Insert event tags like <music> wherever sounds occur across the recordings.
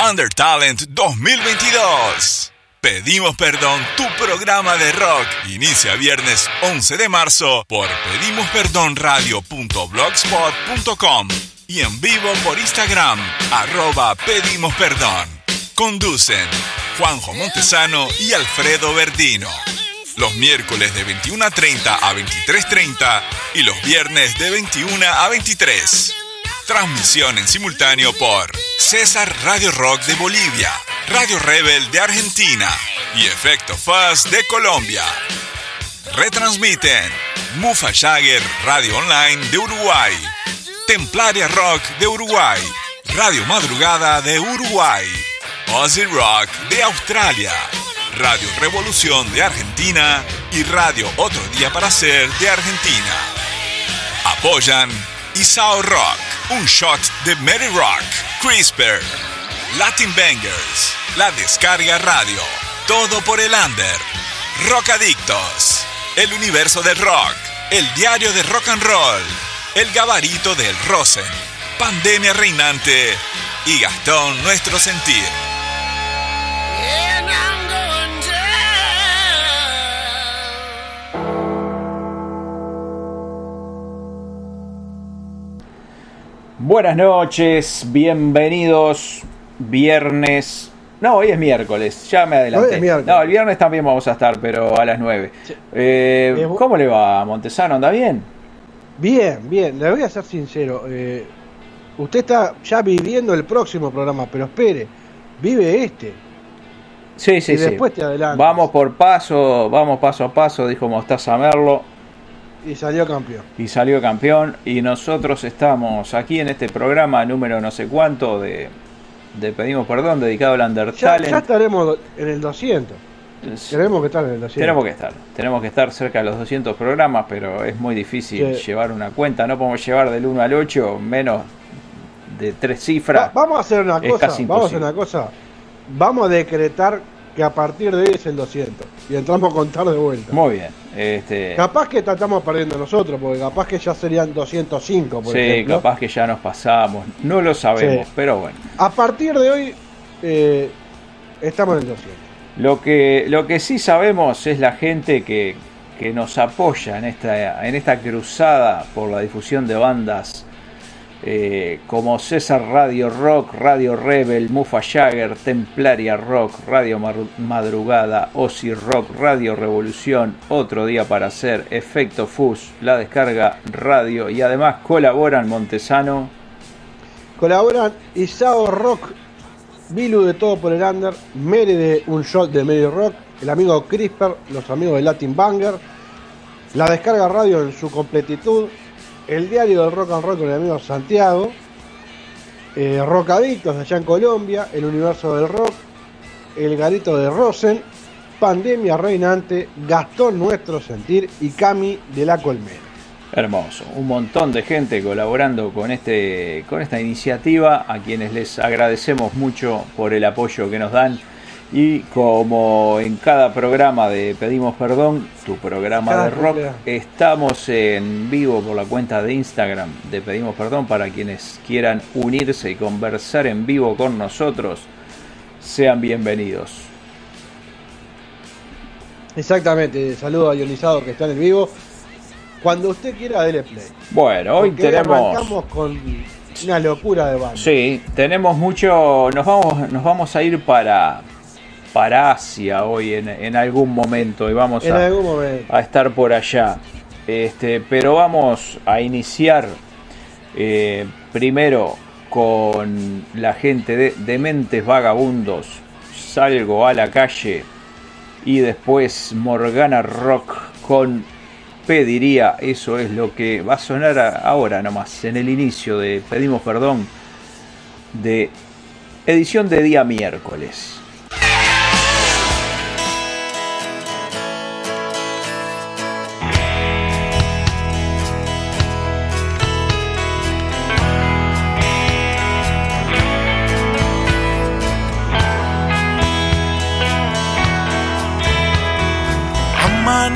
Under Talent 2022. Pedimos Perdón, tu programa de rock. Inicia viernes 11 de marzo por pedimosperdonradio.blogspot.com y en vivo por Instagram, arroba Pedimos Perdón. Conducen Juanjo Montesano y Alfredo Verdino. Los miércoles de 21 a 30 a 23.30 y los viernes de 21 a 23. Transmisión en simultáneo por César Radio Rock de Bolivia, Radio Rebel de Argentina y Efecto Fuzz de Colombia. Retransmiten Mufa Jagger Radio Online de Uruguay, Templaria Rock de Uruguay, Radio Madrugada de Uruguay, Ozzy Rock de Australia, Radio Revolución de Argentina y Radio Otro Día para Ser de Argentina. Apoyan Isao Rock, un shot de Mary Rock, CRISPR, Latin Bangers, La Descarga Radio, todo por el under, Rock Adictos, El Universo del Rock, El Diario de Rock and Roll, El Gabarito del Rosen, Pandemia Reinante y Gastón Nuestro Sentir. Buenas noches, bienvenidos. Viernes. No, hoy es miércoles, ya me adelanté. Hoy es miércoles. No, el viernes también vamos a estar, pero a las 9. Eh, Eh, ¿Cómo le va, Montesano? ¿Anda bien? Bien, bien, le voy a ser sincero. eh, usted está ya viviendo el próximo programa, pero espere, vive este. Sí, sí, Y sí. después te adelantas. Vamos por paso, vamos paso a paso, dijo Mostaza Merlo, Y salió campeón. y salió campeón. Y nosotros estamos aquí en este programa número no sé cuánto de, de Pedimos Perdón, dedicado al Ya, Undertalent. ya estaremos en el 200. Tenemos que estar en el 200. Tenemos que estar, tenemos que estar cerca de los 200 programas, pero es muy difícil Sí. llevar una cuenta. No podemos llevar del 1 al 8 menos de tres Va- cifras. vamos a hacer una Es cosa. Vamos a hacer una cosa. Vamos a decretar que a partir de hoy es el 200. Y entramos a contar de vuelta. Muy bien. Este, Capaz que estamos perdiendo nosotros, porque capaz que ya serían 205, por sí, ejemplo. capaz que ya nos pasamos. No lo sabemos, Sí. pero bueno. A partir de hoy eh, estamos en el 200. Lo que, lo que sí sabemos es la gente que, que nos apoya en esta, en esta cruzada por la difusión de bandas eh, como César Radio Rock, Radio Rebel, Mufa Jagger, Templaria Rock, Radio Madrugada, Ozzy Rock, Radio Revolución, Otro Día para Hacer, Efecto Fus, La Descarga Radio y además colaboran Montesano. Colaboran Isao Rock, Bilu de Todo por el Under, Mere de Un Shot de Mary Rock, el amigo Crisper, los amigos de Latin Banger, la descarga radio en su completitud, el diario del rock and roll con el amigo Santiago, eh, Rockadictos allá en Colombia, el universo del rock, el garito de Rosen, Pandemia Reinante, Gastón Nuestro Sentir y Cami de la Colmena. Hermoso, un montón de gente colaborando con, este, con esta iniciativa, a quienes les agradecemos mucho por el apoyo que nos dan. Y como en cada programa de Pedimos Perdón, tu programa Cada de rock, estamos en vivo por la cuenta de Instagram de Pedimos Perdón para quienes quieran unirse y conversar en vivo con nosotros. Sean bienvenidos. Exactamente, saludo a Ionizado que está en el vivo. Cuando usted quiera, dele play. Bueno, hoy Porque tenemos... con una locura de banda. Sí, tenemos mucho. Nos vamos, nos vamos a ir para, para Asia hoy en, en algún momento y vamos En a, algún momento. a estar por allá. Este, pero vamos a iniciar eh, primero con la gente de Dementes Vagabundos. Salgo a la calle y después Morgana Rock con Pediría. Eso es lo que va a sonar ahora nomás, en el inicio de Pedimos Perdón de edición de día miércoles.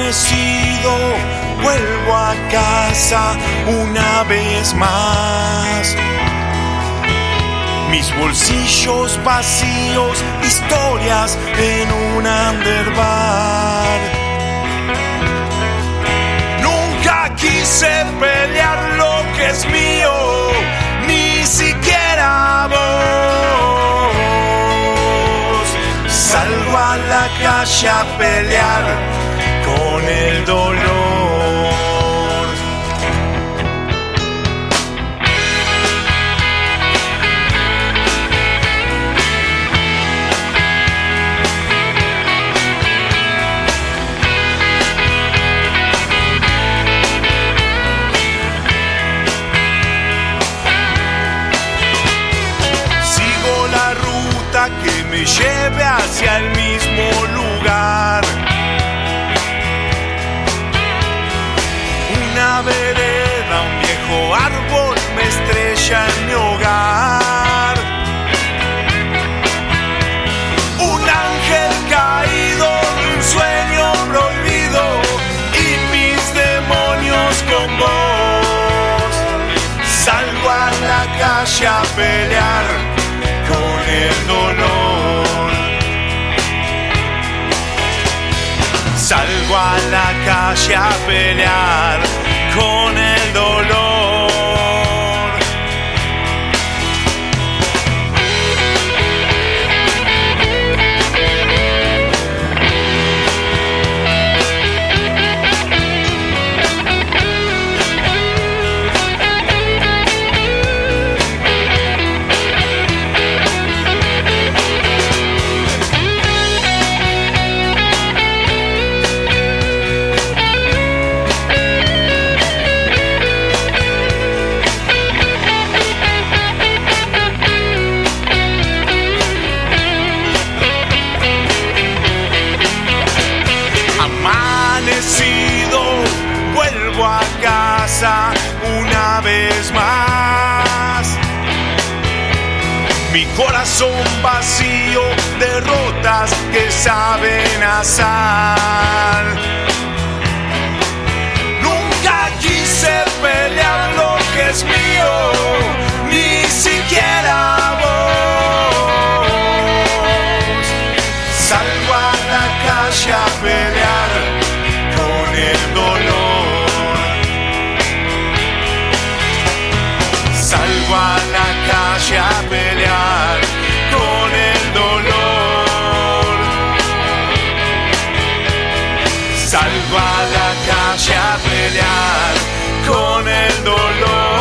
Amanecido, vuelvo a casa una vez más. Mis bolsillos vacíos, historias en un underbar. Nunca quise pelear lo que es mío, ni siquiera vos. Salgo a la calle a pelear con el dolor. Sigo la ruta que me lleve hacia el mismo lugar. Vereda, un viejo árbol me estrella en mi hogar. Un ángel caído, un sueño prohibido y mis demonios con vos. Salgo a la calle a pelear con el dolor. Salgo a la calle a pelear con saben a sal. Salgo a la calle a pelear con el dolor.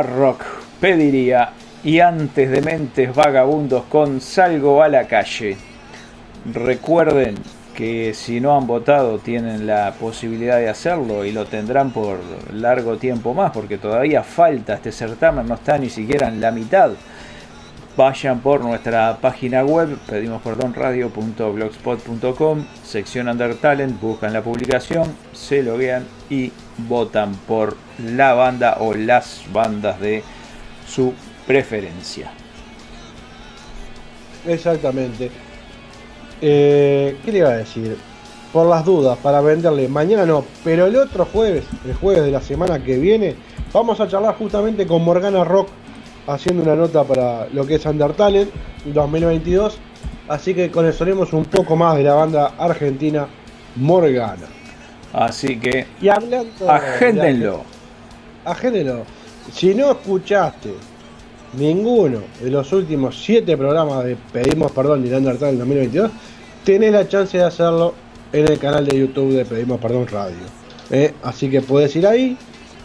Rock pediría y antes de Mentes Vagabundos con Salgo a la calle. Recuerden que si no han votado tienen la posibilidad de hacerlo y lo tendrán por largo tiempo más porque todavía falta este certamen, no está ni siquiera en la mitad. Vayan por nuestra página web, pedimos perdón radio.blogspot.com, sección Under Talent, buscan la publicación, se loguean y votan por la banda o las bandas de su preferencia. Exactamente. Eh, ¿Qué le iba a decir? Por las dudas, para venderle, mañana no, pero el otro jueves, el jueves de la semana que viene, vamos a charlar justamente con Morgana Rock, haciendo una nota para lo que es Undertale 2022. Así que conoceremos un poco más de la banda argentina Morgana. Así que Y hablando. agéndenlo. Agéndenlo. Si no escuchaste ninguno de los últimos 7 programas de Pedimos Perdón de Undertale 2022, tenés la chance de hacerlo en el canal de YouTube de Pedimos Perdón Radio. ¿eh? Así que puedes ir ahí,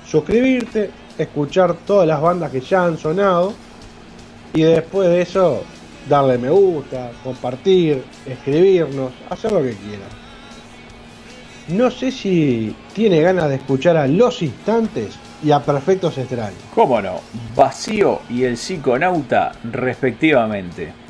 suscribirte, escuchar todas las bandas que ya han sonado y después de eso darle me gusta, compartir, escribirnos, hacer lo que quieras. No sé si tiene ganas de escuchar a Los Instantes y a Perfectos Extraños. ¿Cómo no? Vacío y el psiconauta respectivamente.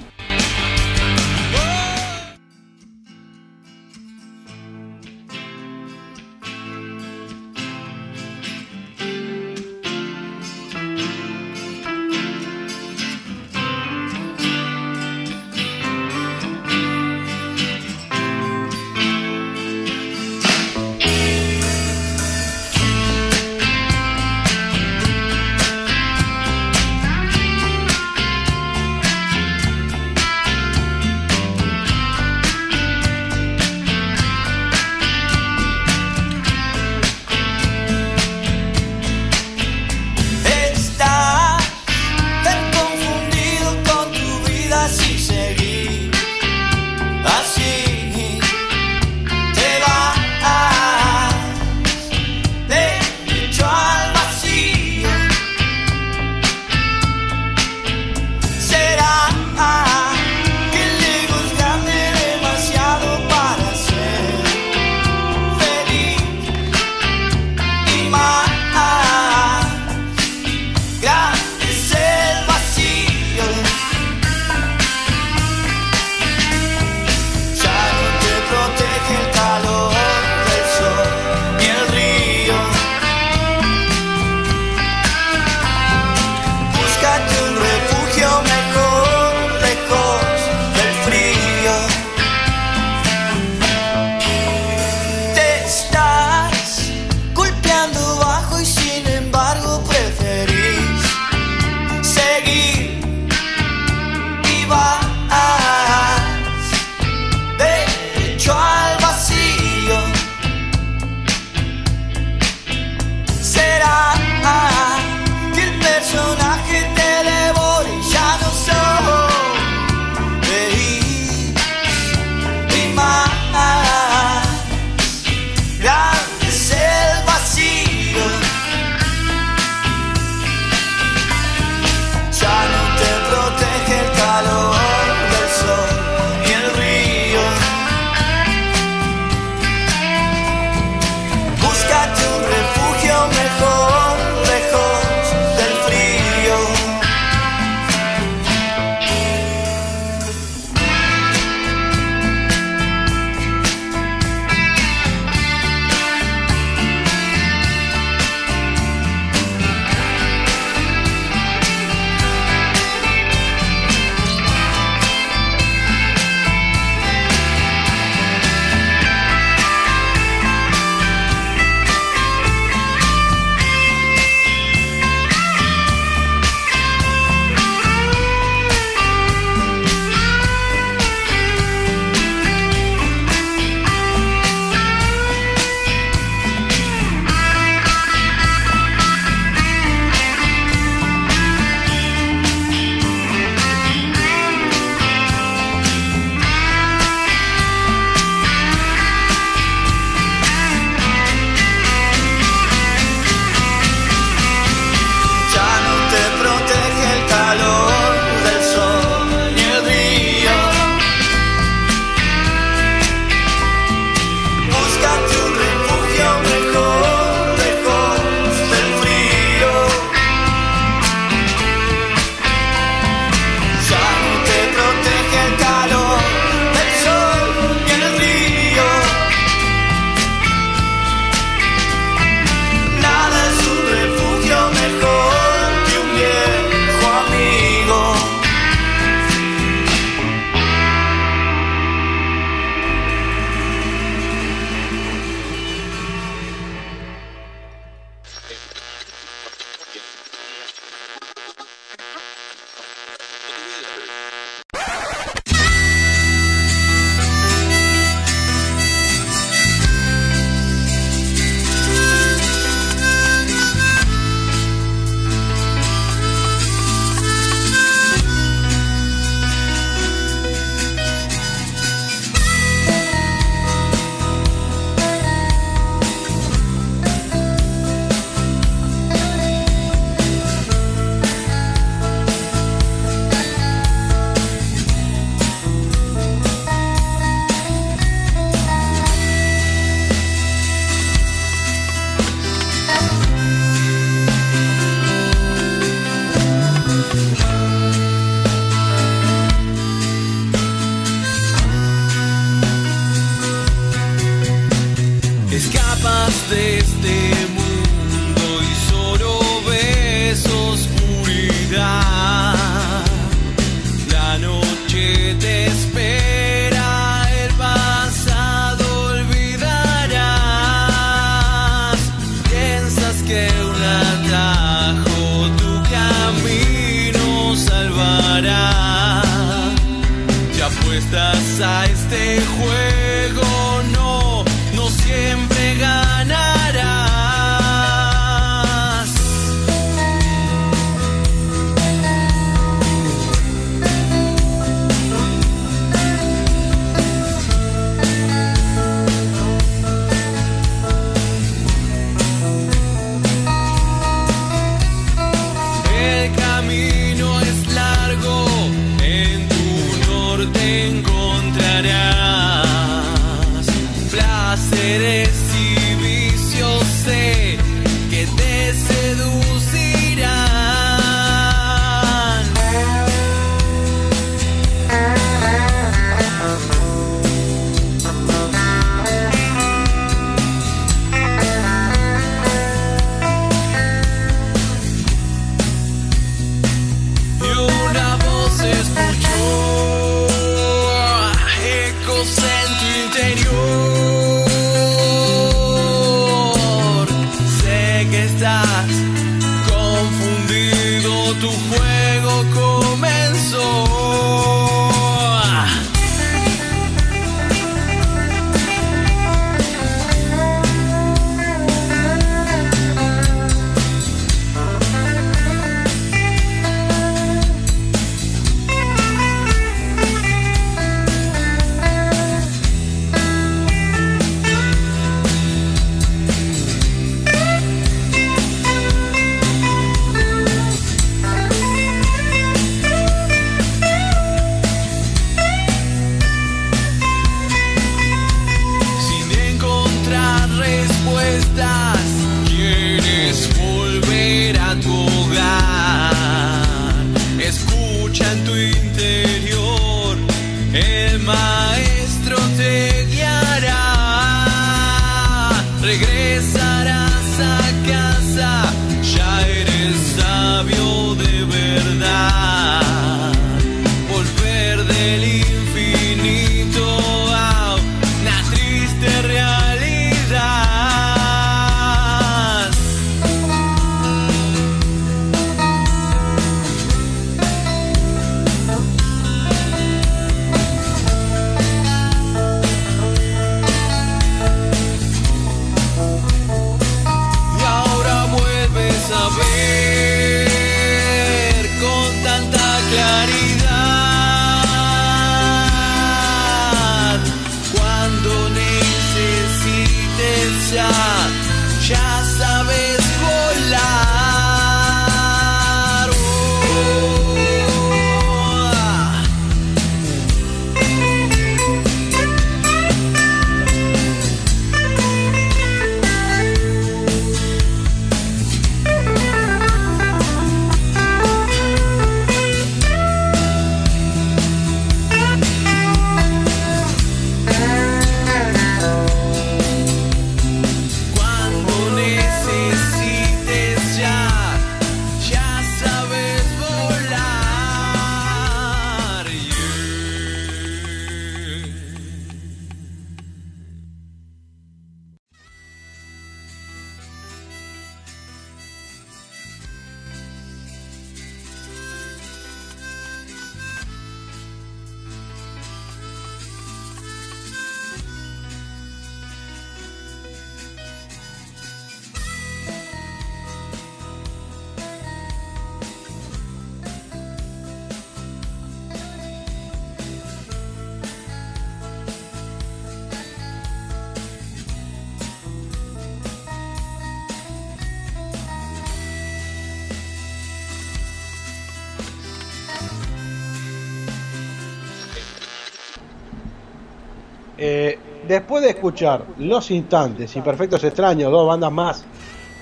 Después de escuchar Los Instantes y Perfectos Extraños, dos bandas más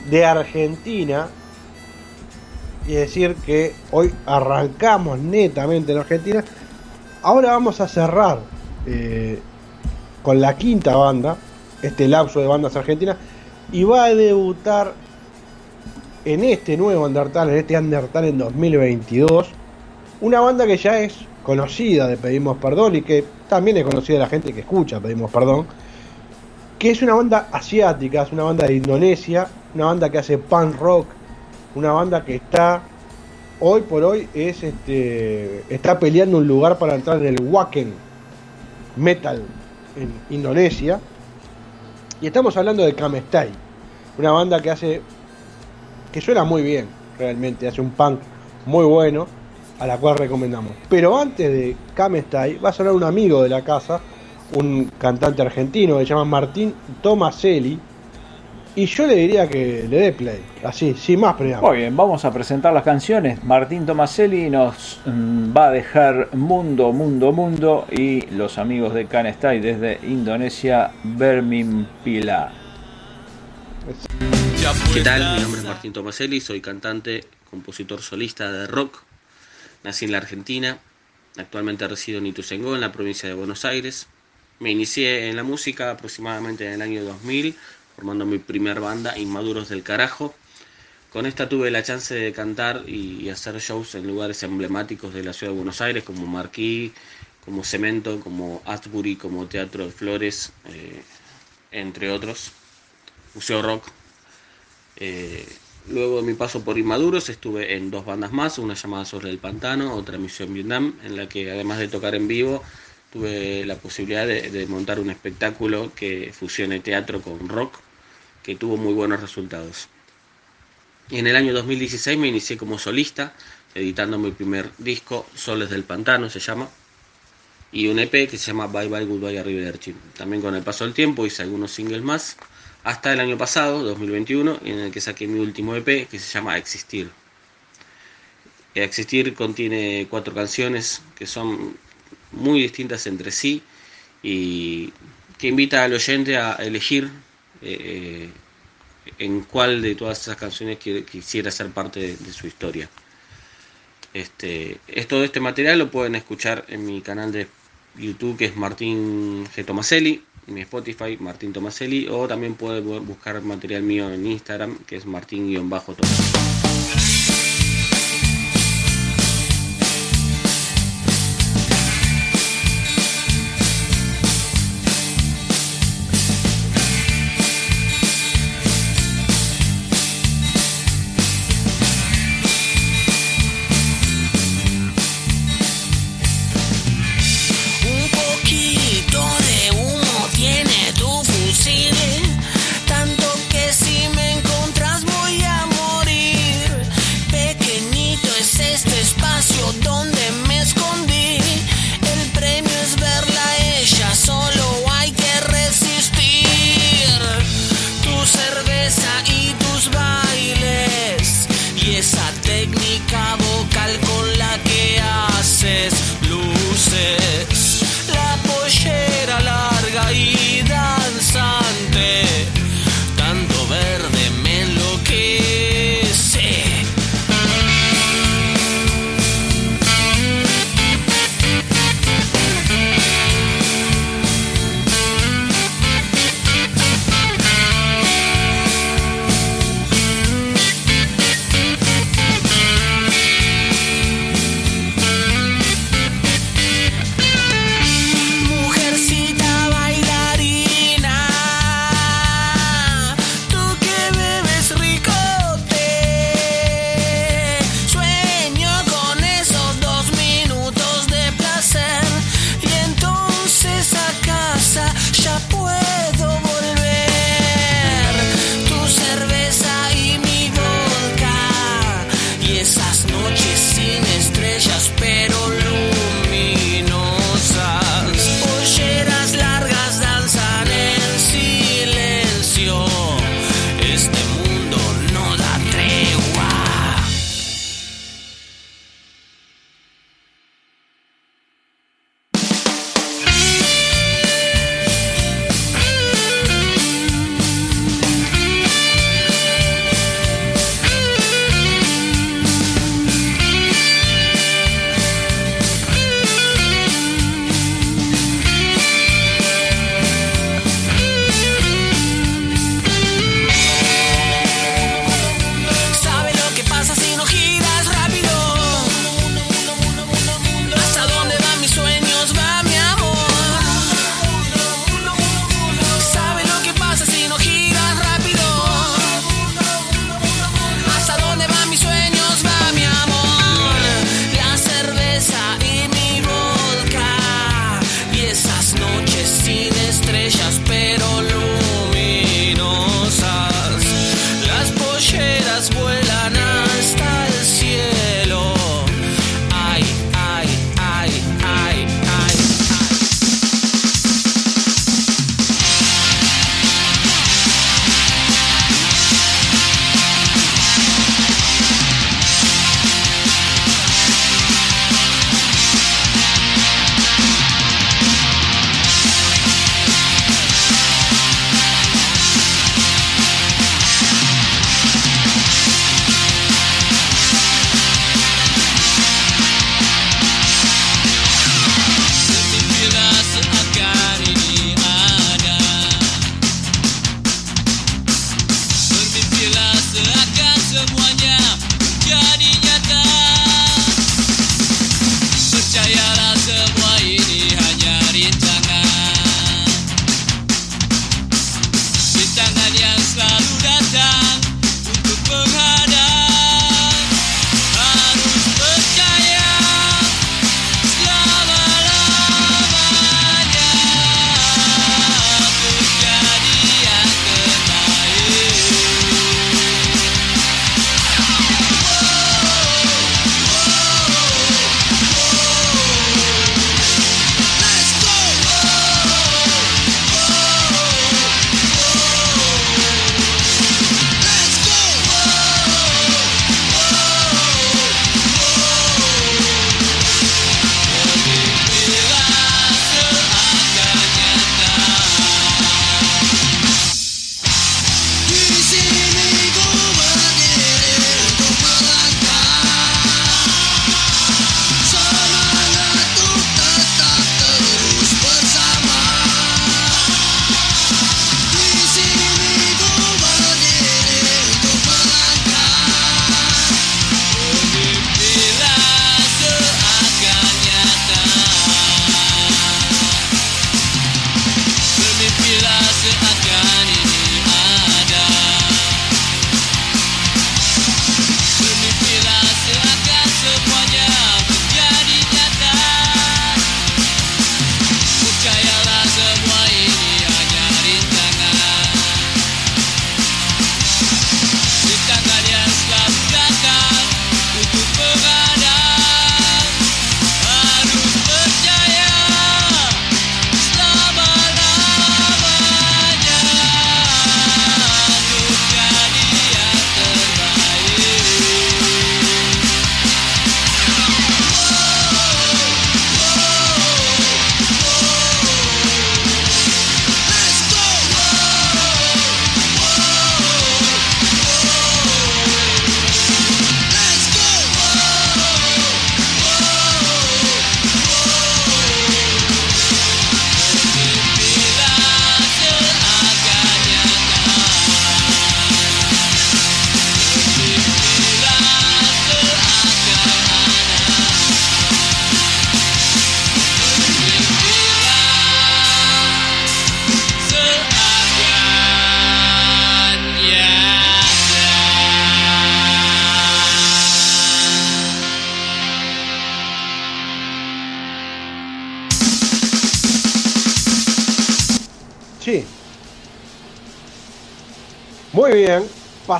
de Argentina, y decir que hoy arrancamos netamente en Argentina, ahora vamos a cerrar eh, con la quinta banda, este lapso de bandas argentinas, y va a debutar en este nuevo Undertale, en este Undertale en 2022, una banda que ya es conocida de Pedimos Perdón y que también es conocida de la gente que escucha Pedimos Perdón, que es una banda asiática, es una banda de Indonesia, una banda que hace punk rock, una banda que está hoy por hoy es este está peleando un lugar para entrar en el Wacken Metal en Indonesia. Y estamos hablando de Kamestai, una banda que hace que suena muy bien, realmente hace un punk muy bueno a la cual recomendamos. Pero antes de Kamestai va a sonar un amigo de la casa, un cantante argentino que se llama Martín Tomaselli. Y yo le diría que le dé play, así, sin más preámbulos. Muy bien, vamos a presentar las canciones. Martín Tomaselli nos mm, va a dejar Mundo, Mundo, Mundo y los amigos de Canestai desde Indonesia, Bermin Pila. ¿Qué tal? Mi nombre es Martín Tomaselli, soy cantante, compositor solista de rock. Nací en la Argentina, actualmente resido en Ituzaingó, en la provincia de Buenos Aires. Me inicié en la música aproximadamente en el año 2000, formando mi primer banda, Inmaduros del Carajo. Con esta tuve la chance de cantar y hacer shows en lugares emblemáticos de la ciudad de Buenos Aires, como Marquí, como Cemento, como Asbury, como Teatro de Flores, eh, entre otros. Museo Rock. Eh, luego de mi paso por Inmaduros estuve en dos bandas más, una llamada Sobre el Pantano, otra Misión Vietnam, en la que además de tocar en vivo, tuve la posibilidad de, montar un espectáculo que fusione teatro con rock, que tuvo muy buenos resultados. Y en el año 2016 me inicié como solista, editando mi primer disco, Soles del Pantano se llama, y un EP que se llama Bye Bye Goodbye Arrivederci. También con el paso del tiempo hice algunos singles más, hasta el año pasado, 2021, en el que saqué mi último EP que se llama Existir. Existir contiene cuatro canciones que son muy distintas entre sí y que invita al oyente a elegir eh, en cuál de todas esas canciones quisiera ser parte de, su historia. Este, esto de este material lo pueden escuchar en mi canal de YouTube que es Martín G. Tomaselli, mi Spotify Martín Tomaselli, o también pueden bu- buscar material mío en Instagram que es Martín-Tomaselli.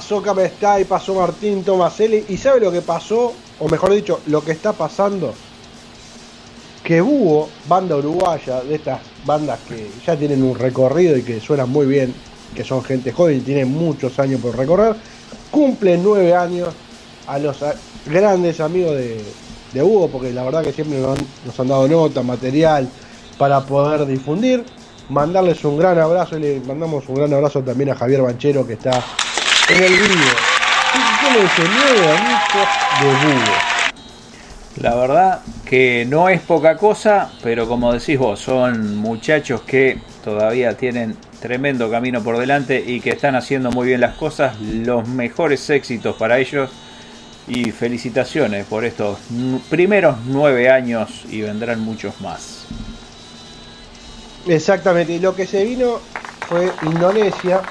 Pasó Camestay, pasó Martín Tomaselli. ¿Y sabe lo que pasó? O mejor dicho, lo que está pasando. Que hubo banda uruguaya, de estas bandas que ya tienen un recorrido y que suenan muy bien, que son gente joven y tienen muchos años por recorrer, cumplen nueve años a los grandes amigos de, de Hugo, porque la verdad que siempre nos han, nos han dado nota, material para poder difundir. Mandarles un gran abrazo y le mandamos un gran abrazo también a Javier Banchero que está en el vídeo. Fíjense, nueve añitos de Hugo. La verdad que no es poca cosa, pero como decís vos, son muchachos que todavía tienen tremendo camino por delante y que están haciendo muy bien las cosas. Los mejores éxitos para ellos y felicitaciones por estos primeros nueve años y vendrán muchos más. Exactamente, y lo que se vino fue Indonesia,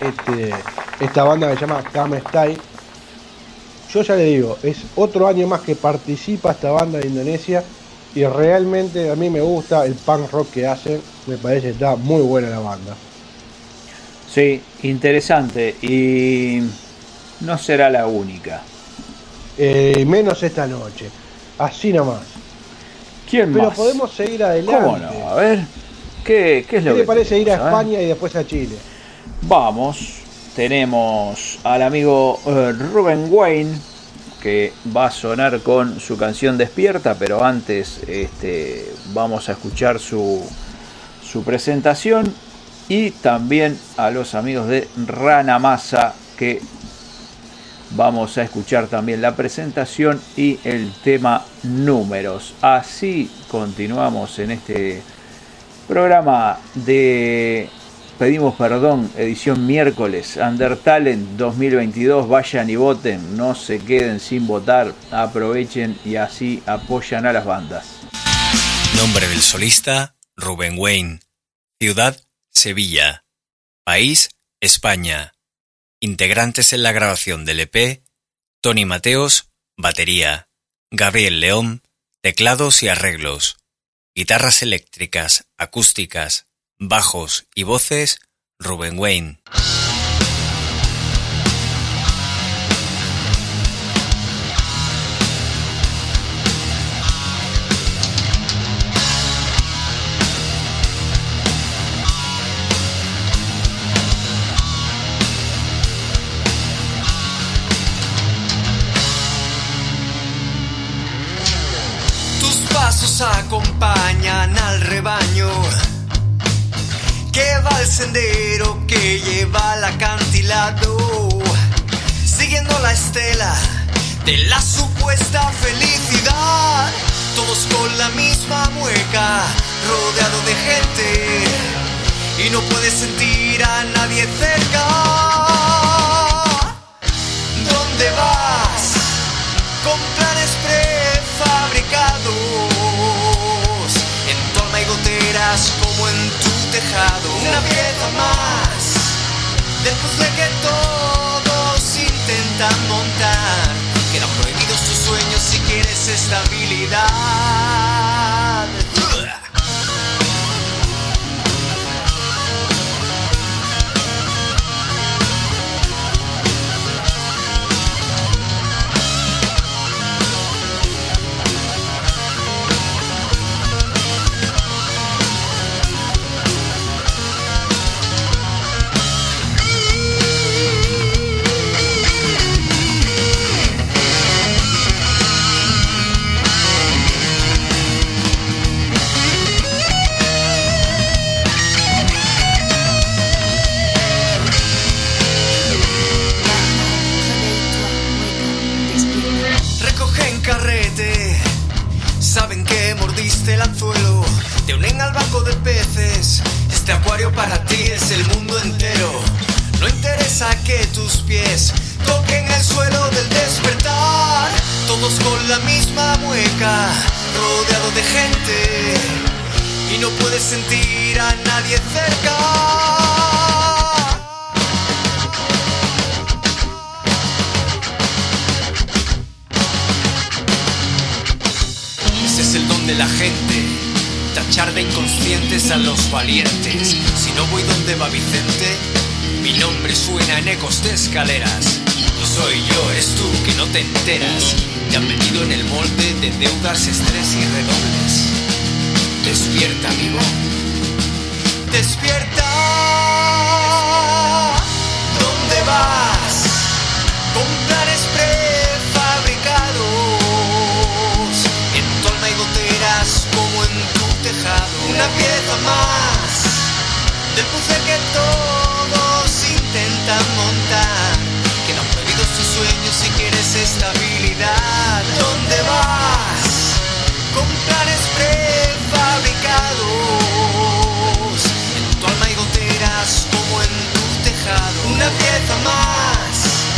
este, esta banda que se llama Kamestai. Yo ya le digo, es otro año más que participa esta banda de Indonesia y realmente a mí me gusta el punk rock que hacen, me parece que está muy buena la banda. Sí, interesante y no será la única. Eh, menos esta noche, así nomás. ¿Quién Pero más? podemos seguir adelante. ¿Cómo no? A ver, ¿qué, qué es ¿Qué lo le que parece ir a eh? España y después a Chile? Vamos, tenemos al amigo eh, Ruben Wayne que va a sonar con su canción Despierta, pero antes este, vamos a escuchar su, su presentación y también a los amigos de Rana Masa que vamos a escuchar también la presentación y el tema números. Así continuamos en este programa de Pedimos Perdón, edición miércoles, Undertalent 2022, vayan y voten, no se queden sin votar, aprovechen y así apoyan a las bandas. Nombre del solista, Rubén Wayne. Ciudad, Sevilla. País, España. Integrantes en la grabación del EP, Tony Mateos, batería. Gabriel León, teclados y arreglos. Guitarras eléctricas, acústicas, bajos y voces, Rubén Wayne. Tus pasos acompañan al rebaño que va al sendero que lleva al acantilado, siguiendo la estela de la supuesta felicidad. Todos con la misma mueca, rodeado de gente, y no puedes sentir a nadie cerca. ¿Dónde vas? Una pieza más del puzzle que todos intentan montar. Quedan prohibidos tus sueños si quieres estabilidad. Este acuario para ti es el mundo entero. No interesa que tus pies toquen el suelo del despertar. Todos con la misma mueca, rodeado de gente. Y no puedes sentir a nadie cerca. Ese es el don de la gente, tachar de inconscientes a los valientes. Si no voy donde va Vicente, mi nombre suena en ecos de escaleras. No soy yo, eres tú que no te enteras. Te han metido en el molde de deudas, estrés y redobles. Despierta, amigo. Despierta. ¿Dónde vas? Una pieza más del puzzle que todos intentan montar. Quedan prohibidos tus sueños si quieres estabilidad. ¿Dónde vas? Con planes prefabricados. En tu alma hay goteras como en tu tejado. Una pieza más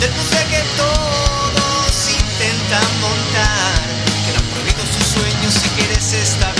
del puzzle que todos intentan montar. Quedan prohibidos tus sueños si quieres estabilidad.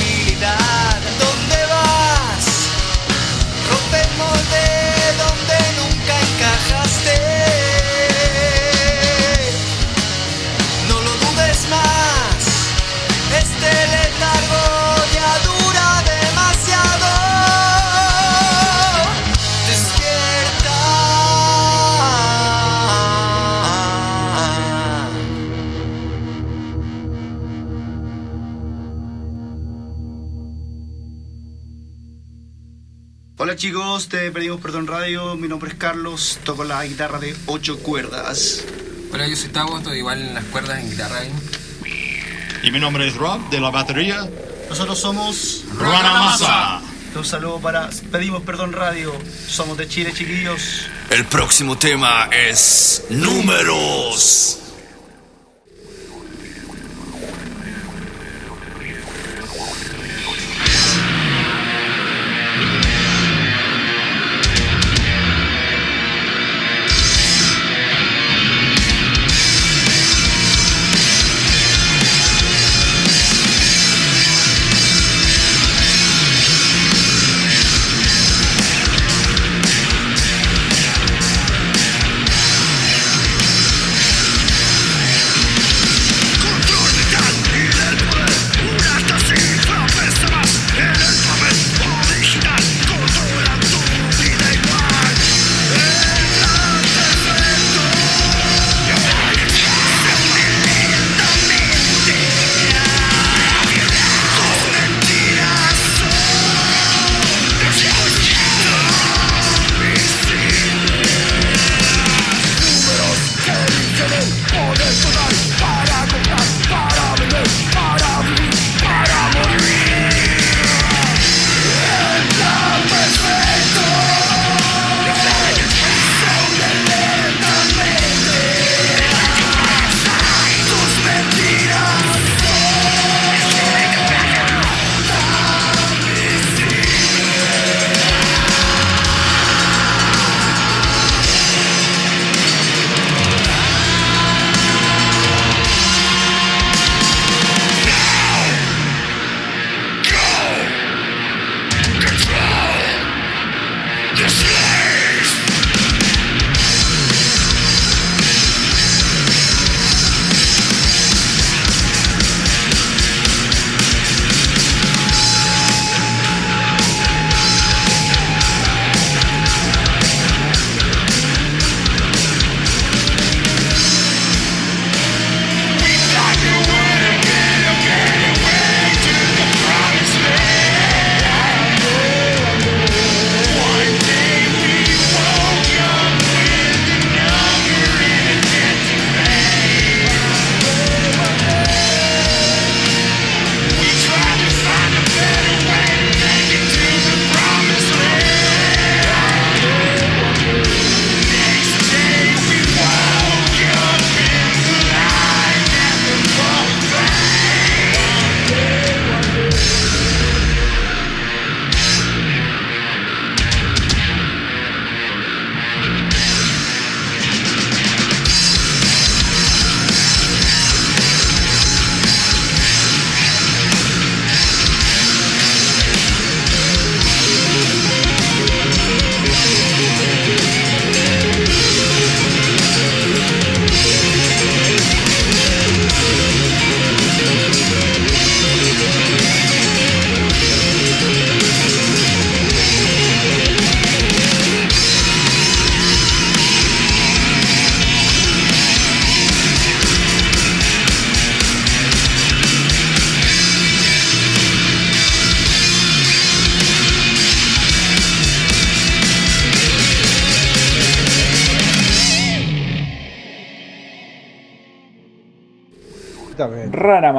Chicos, te pedimos perdón radio, mi nombre es Carlos, toco la guitarra de 8 cuerdas. Hola, yo soy Tavo, estoy igual en las cuerdas en guitarra. ¿eh? Y mi nombre es Rob, de la batería. Nosotros somos Ruanamasa. Un saludo para Pedimos Perdón Radio, somos de Chile chiquillos. El próximo tema es números.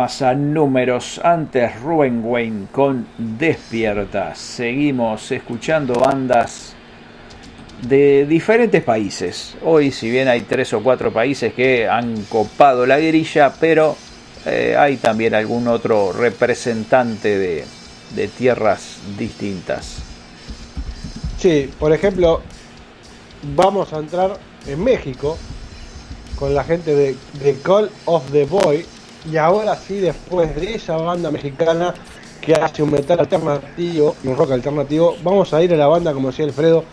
Rara masa, números. Antes Ruben Wayne con Despierta. Seguimos escuchando bandas de diferentes países. Hoy, si bien hay tres o cuatro países que han copado la grilla, pero eh, hay también algún otro representante de, tierras distintas. Sí, por ejemplo, vamos a entrar en México con la gente de, Call of the Boy. Y ahora sí, después de esa banda mexicana que hace un metal alternativo un rock alternativo, vamos a ir a la banda, como decía Alfredo,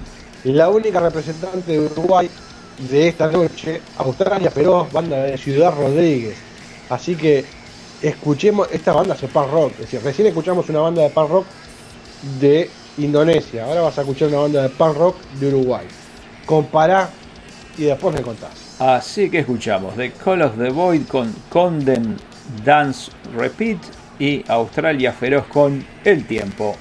la única representante de Uruguay de esta noche, Australia Feroz, banda de Ciudad Rodríguez. Así que escuchemos, esta banda es punk rock, es decir, recién escuchamos una banda de punk rock de Indonesia, ahora vas a escuchar una banda de punk rock de Uruguay. Compará y después me contás. Así que escuchamos The Call of the Void con Condemn Dance Repeat y Australia Feroz con El Tiempo.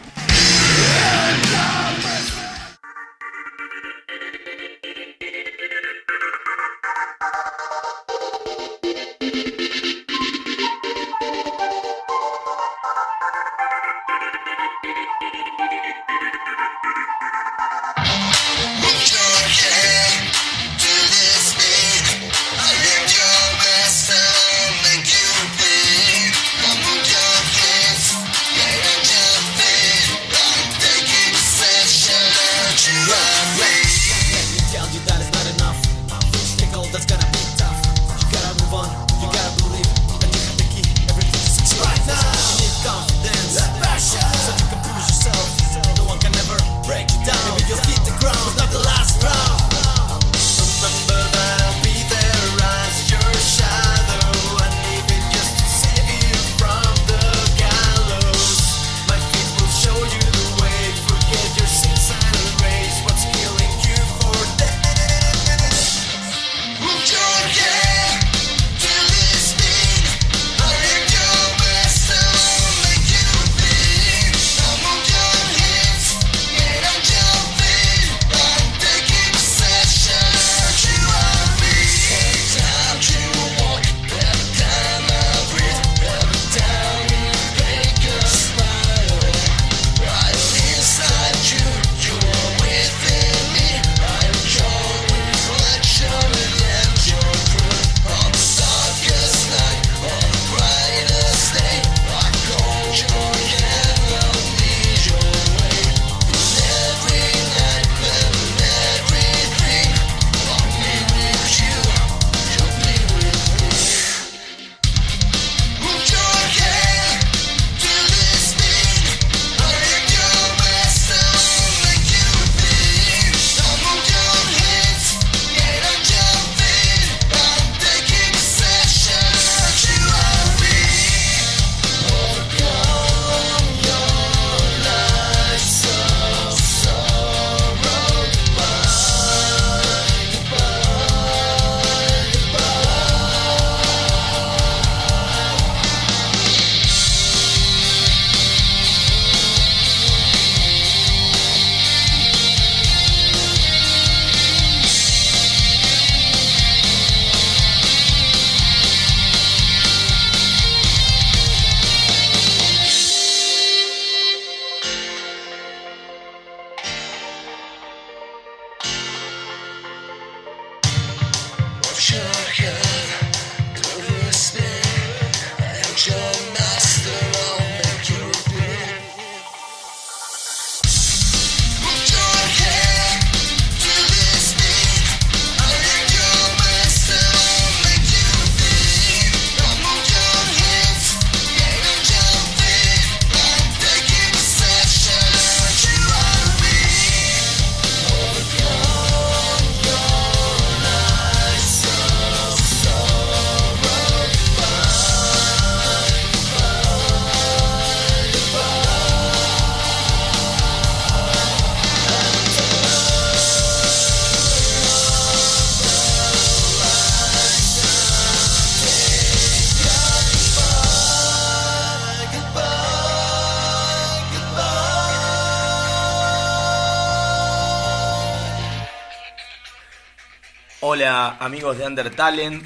Amigos de Under Talent.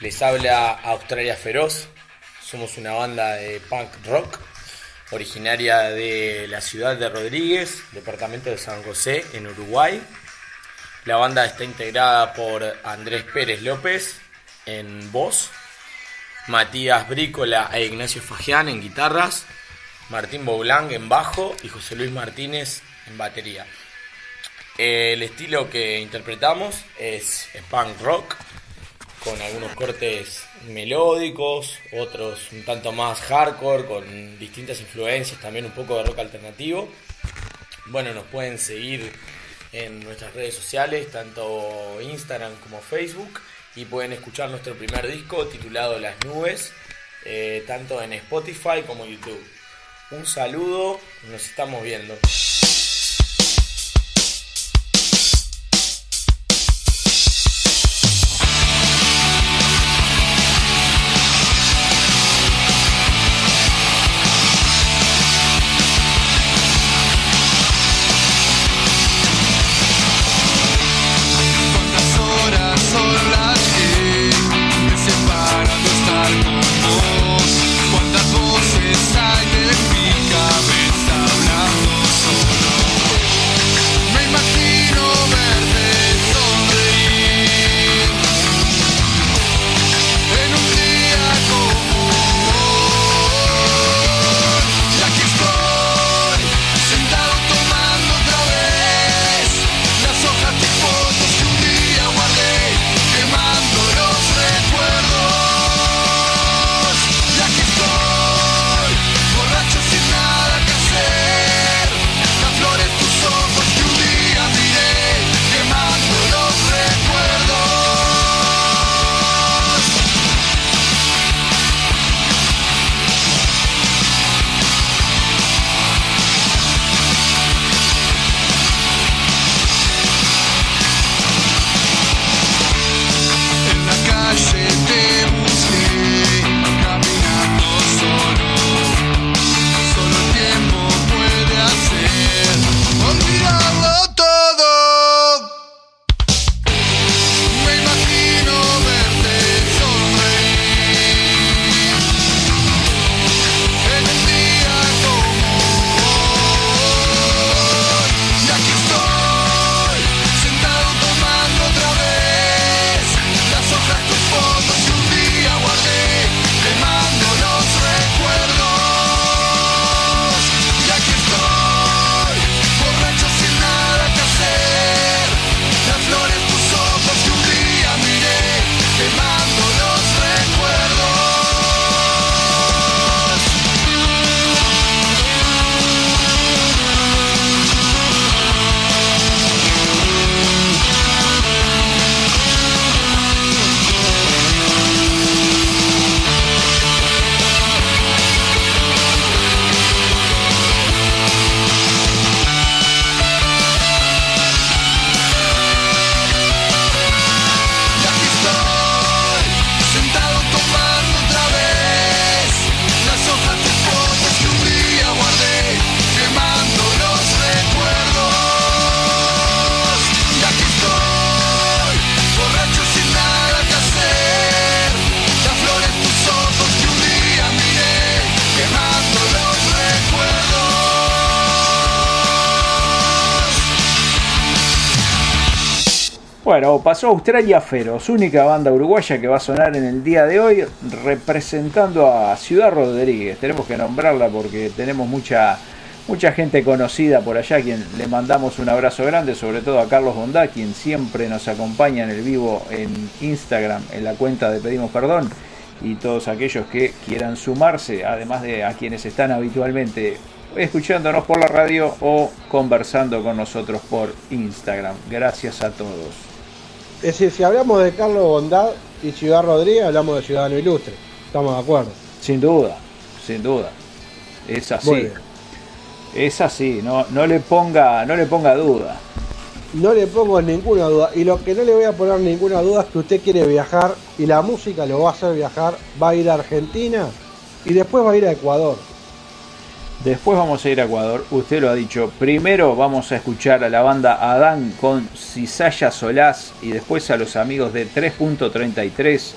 Les habla Australia Feroz. Somos una banda de punk rock originaria de la ciudad de Rodríguez, departamento de San José, en Uruguay. La banda está integrada por Andrés Pérez López en voz, Matías Brícola e Ignacio Fagián en guitarras, Martín Boulán en bajo y José Luis Martínez en batería. El estilo que interpretamos es punk rock, con algunos cortes melódicos, otros un tanto más hardcore, con distintas influencias, también un poco de rock alternativo. Bueno, nos pueden seguir en nuestras redes sociales, tanto Instagram como Facebook, y pueden escuchar nuestro primer disco titulado Las Nubes, eh, tanto en Spotify como YouTube. Un saludo, nos estamos viendo. Bueno, pasó Australia Feroz, única banda uruguaya que va a sonar en el día de hoy representando a Ciudad Rodríguez. Tenemos que nombrarla porque tenemos mucha, mucha gente conocida por allá, quien le mandamos un abrazo grande, sobre todo a Carlos Bondá, quien siempre nos acompaña en el vivo en Instagram, en la cuenta de Pedimos Perdón, y todos aquellos que quieran sumarse, además de a quienes están habitualmente escuchándonos por la radio o conversando con nosotros por Instagram. Gracias a todos. Es decir, si hablamos de Carlos Bondad y Ciudad Rodríguez, hablamos de Ciudadano Ilustre. Estamos de acuerdo. Sin duda, sin duda. Es así. Es así, no, no, le ponga, no le ponga duda. No le pongo ninguna duda. Y lo que no le voy a poner ninguna duda es que usted quiere viajar y la música lo va a hacer viajar. Va a ir a Argentina y después va a ir a Ecuador. Después vamos a ir a Ecuador, usted lo ha dicho. Primero vamos a escuchar a la banda Adán con Cisaya Solás y después a los amigos de 3.33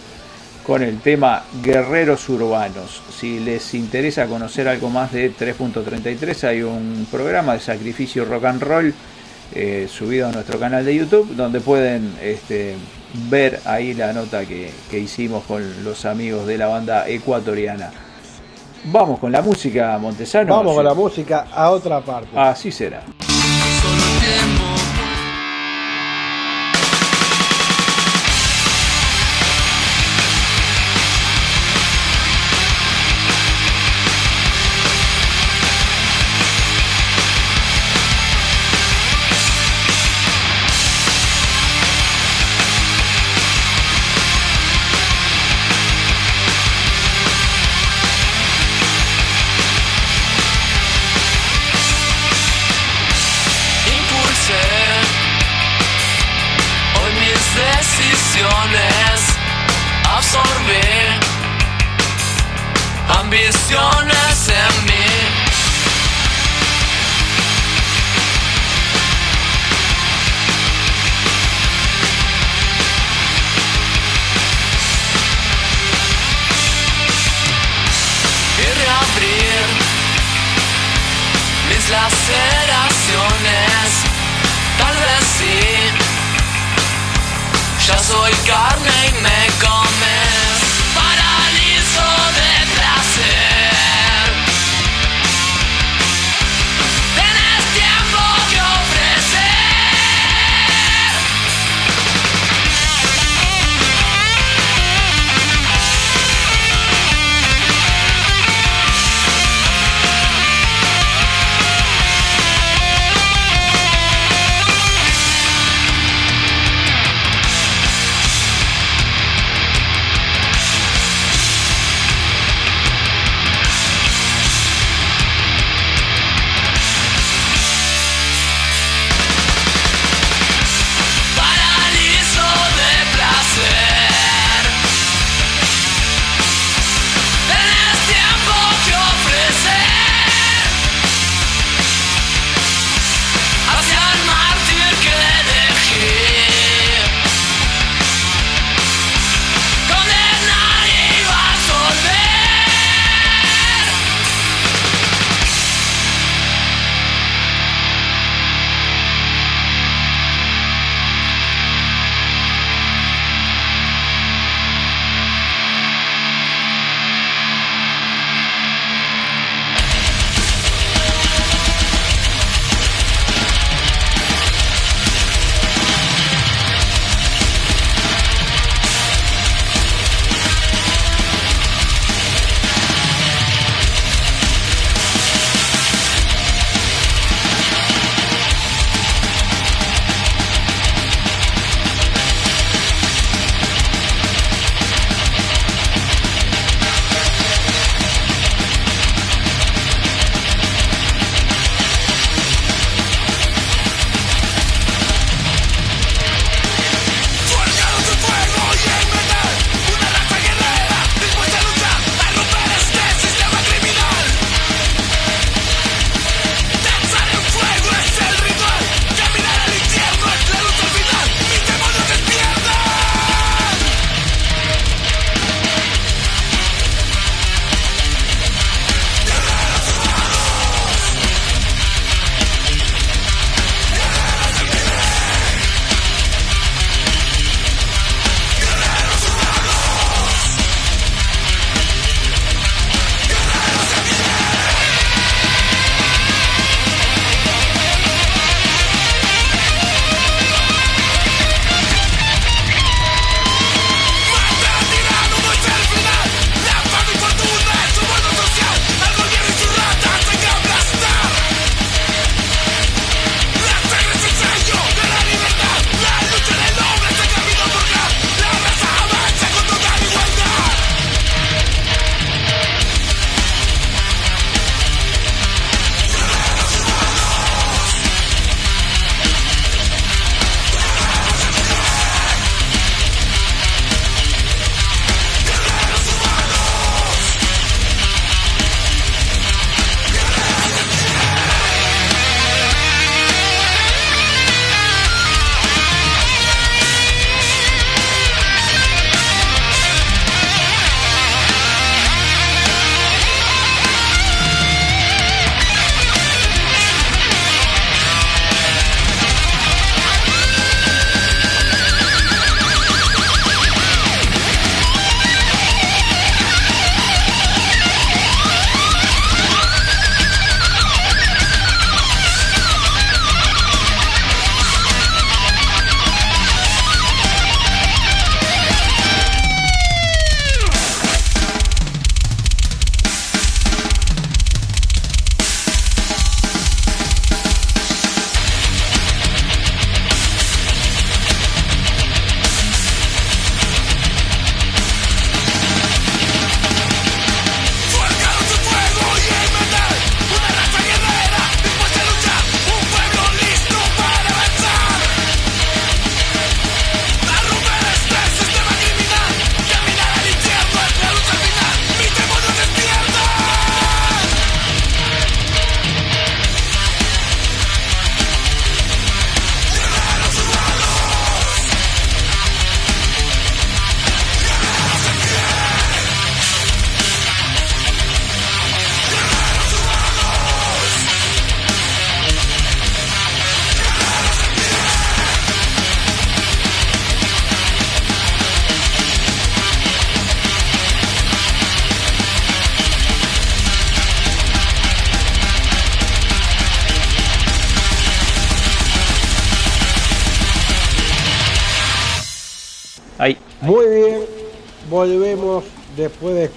con el tema Guerreros Urbanos. Si les interesa conocer algo más de 3.33, hay un programa de sacrificio rock and roll eh, subido a nuestro canal de YouTube, donde pueden este, ver ahí la nota que, que hicimos con los amigos de la banda ecuatoriana. Vamos con la música, Montesano. Vamos con la música a otra parte. Así será.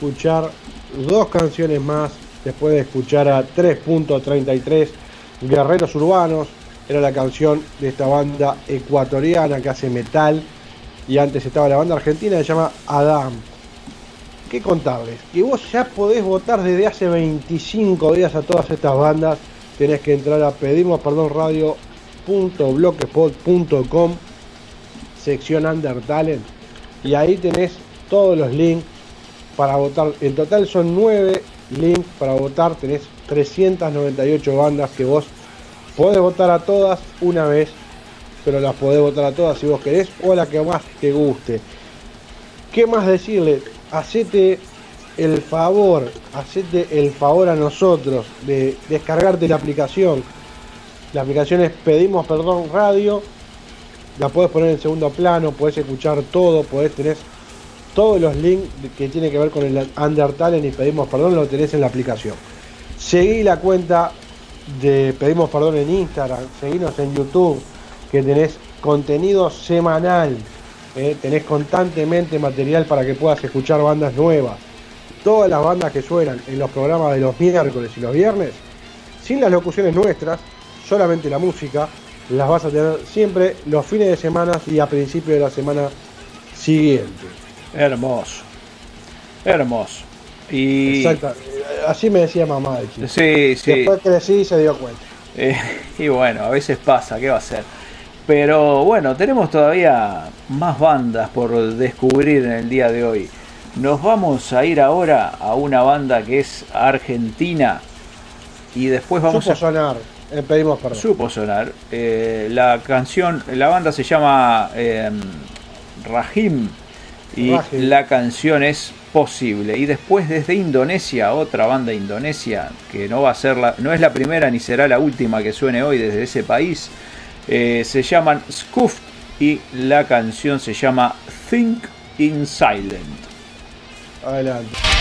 Escuchar dos canciones más, después de escuchar a 3.33 Guerreros Urbanos, era la canción de esta banda ecuatoriana que hace metal y antes estaba la banda argentina que se llama Adam. ¿Qué contarles? Que vos ya podés votar desde hace 25 días a todas estas bandas. Tenés que entrar a pedimos perdón radio.blogspot.com sección Under Talent y ahí tenés todos los links para votar. En total son 9 links para votar. Tenés 398 bandas que vos podés votar a todas una vez, pero las podés votar a todas si vos querés o a la que más te guste. ¿Qué más decirle? Hacete el favor, hacete el favor a nosotros de descargarte la aplicación. La aplicación es Pedimos Perdón Radio. La puedes poner en segundo plano, podés escuchar todo, podés tener todos los links que tienen que ver con el Undertale y Pedimos Perdón, lo tenés en la aplicación. Seguí la cuenta de Pedimos Perdón en Instagram, seguinos en YouTube, que tenés contenido semanal, eh, tenés constantemente material para que puedas escuchar bandas nuevas. Todas las bandas que suenan en los programas de los miércoles y los viernes, sin las locuciones nuestras, solamente la música, las vas a tener siempre los fines de semana y a principio de la semana siguiente. Hermoso. Hermoso. Y... Exacto. Así me decía mamá de chico. Sí, sí. Después crecí y se dio cuenta. Eh, <laughs> y bueno, a veces pasa, ¿qué va a ser? Pero bueno, tenemos todavía más bandas por descubrir en el día de hoy. Nos vamos a ir ahora a una banda que es argentina y después vamos Supo a sonar. Eh, pedimos perdón. Supo sonar. Eh, la canción, la banda se llama Rahim y la canción es Posible. Y después desde Indonesia, otra banda indonesia que no va a ser la, no es la primera ni será la última que suene hoy desde ese país. eh, se llaman Scuffed y la canción se llama Think in Silent. Adelante.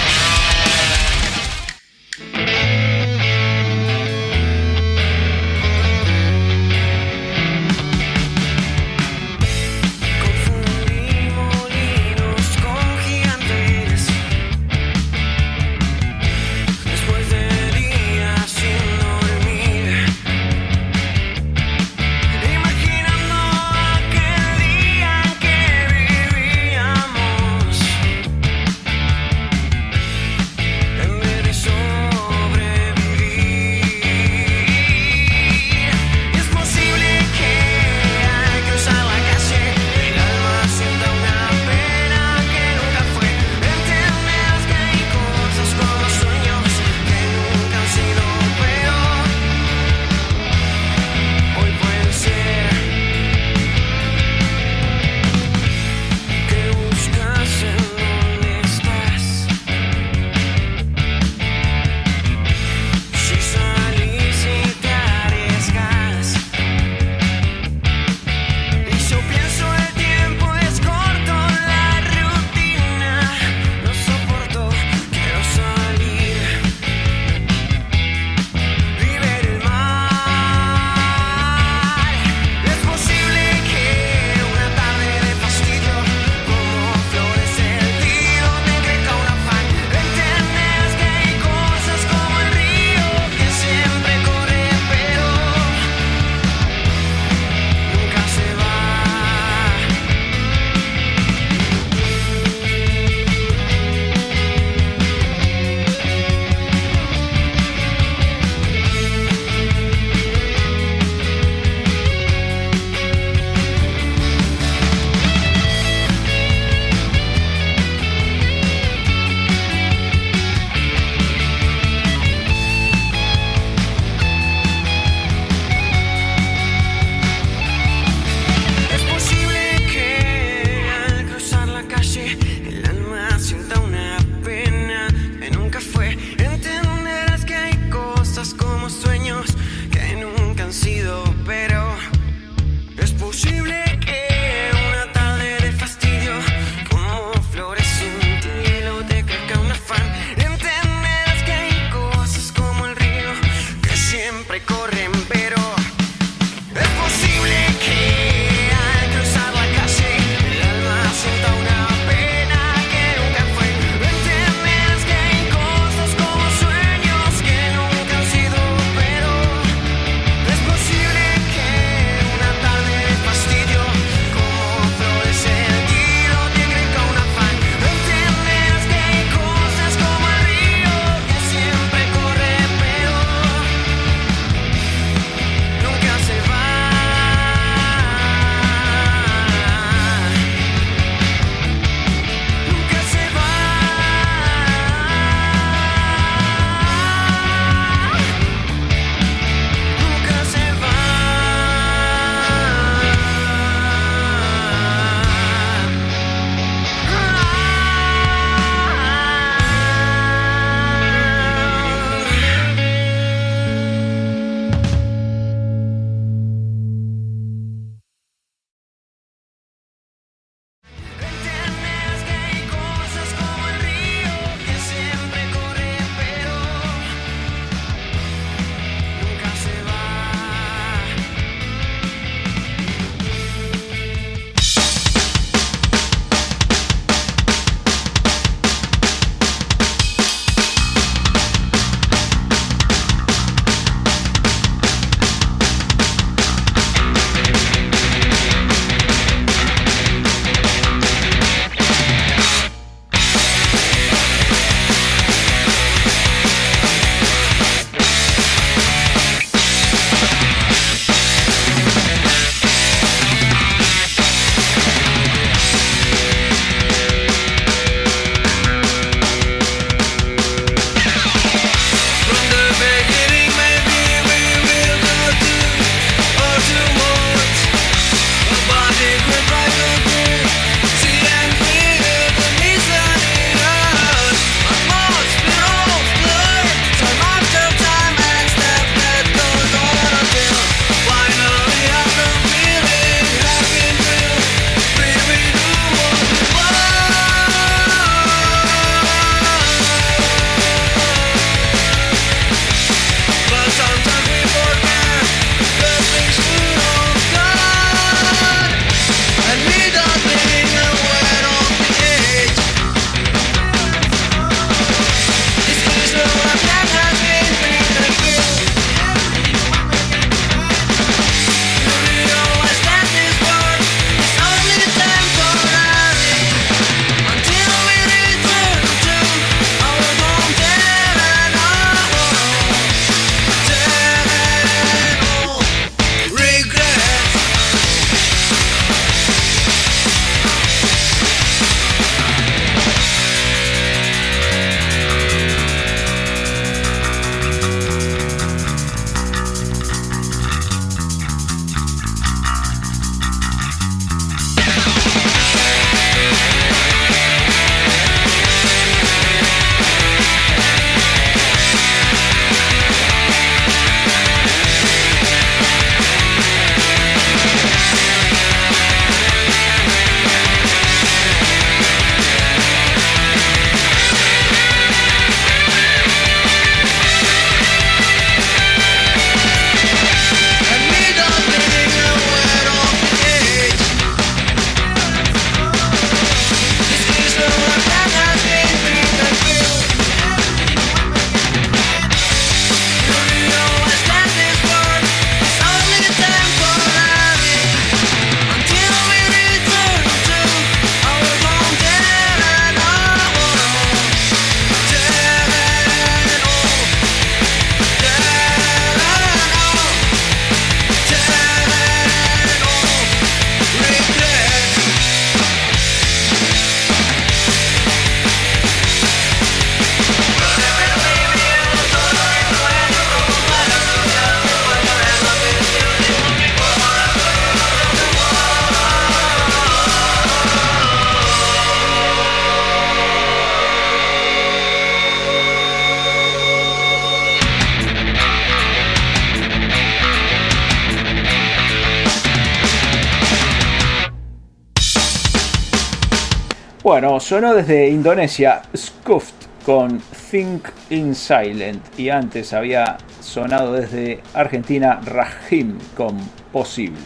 Bueno, sonó desde Indonesia Scuffed con Think in Silent y antes había sonado desde Argentina Rahim con Posible.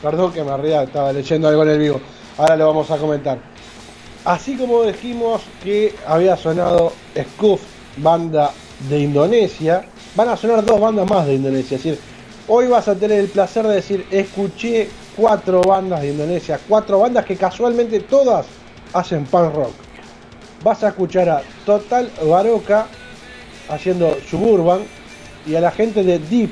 Perdón que me ría, estaba leyendo algo en el vivo. Ahora lo vamos a comentar. Así como dijimos que había sonado Scuff, banda de Indonesia, van a sonar dos bandas más de Indonesia. Es decir, hoy vas a tener el placer de decir, escuché cuatro bandas de Indonesia, cuatro bandas que casualmente todas hacen punk rock. Vas a escuchar a Total Baroka haciendo Suburban y a la gente de Deep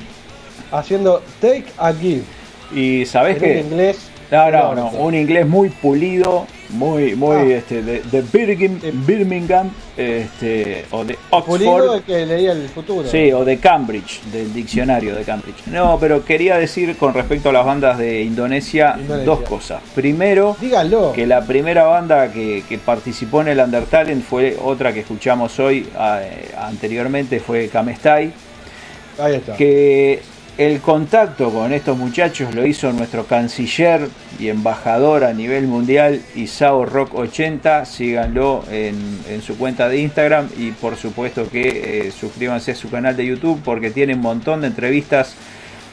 haciendo Take a Give. Y sabes En que un inglés. No, no, no, un inglés muy pulido, muy, muy, Ah. este, de, de Birmingham, Birmingham, este, o de Pulido Oxford. el que leía el futuro. Sí, o de Cambridge, del diccionario de Cambridge. No, pero quería decir con respecto a las bandas de Indonesia, Indonesia. dos cosas. Primero, Dígalo. que la primera banda que, que participó en el Undertalent fue otra que escuchamos hoy, eh, anteriormente fue Kamestai. Ahí está. Que el contacto con estos muchachos lo hizo nuestro canciller y embajador a nivel mundial, Isao Rock 80. Síganlo en, en su cuenta de Instagram y por supuesto que eh, suscríbanse a su canal de YouTube porque tiene un montón de entrevistas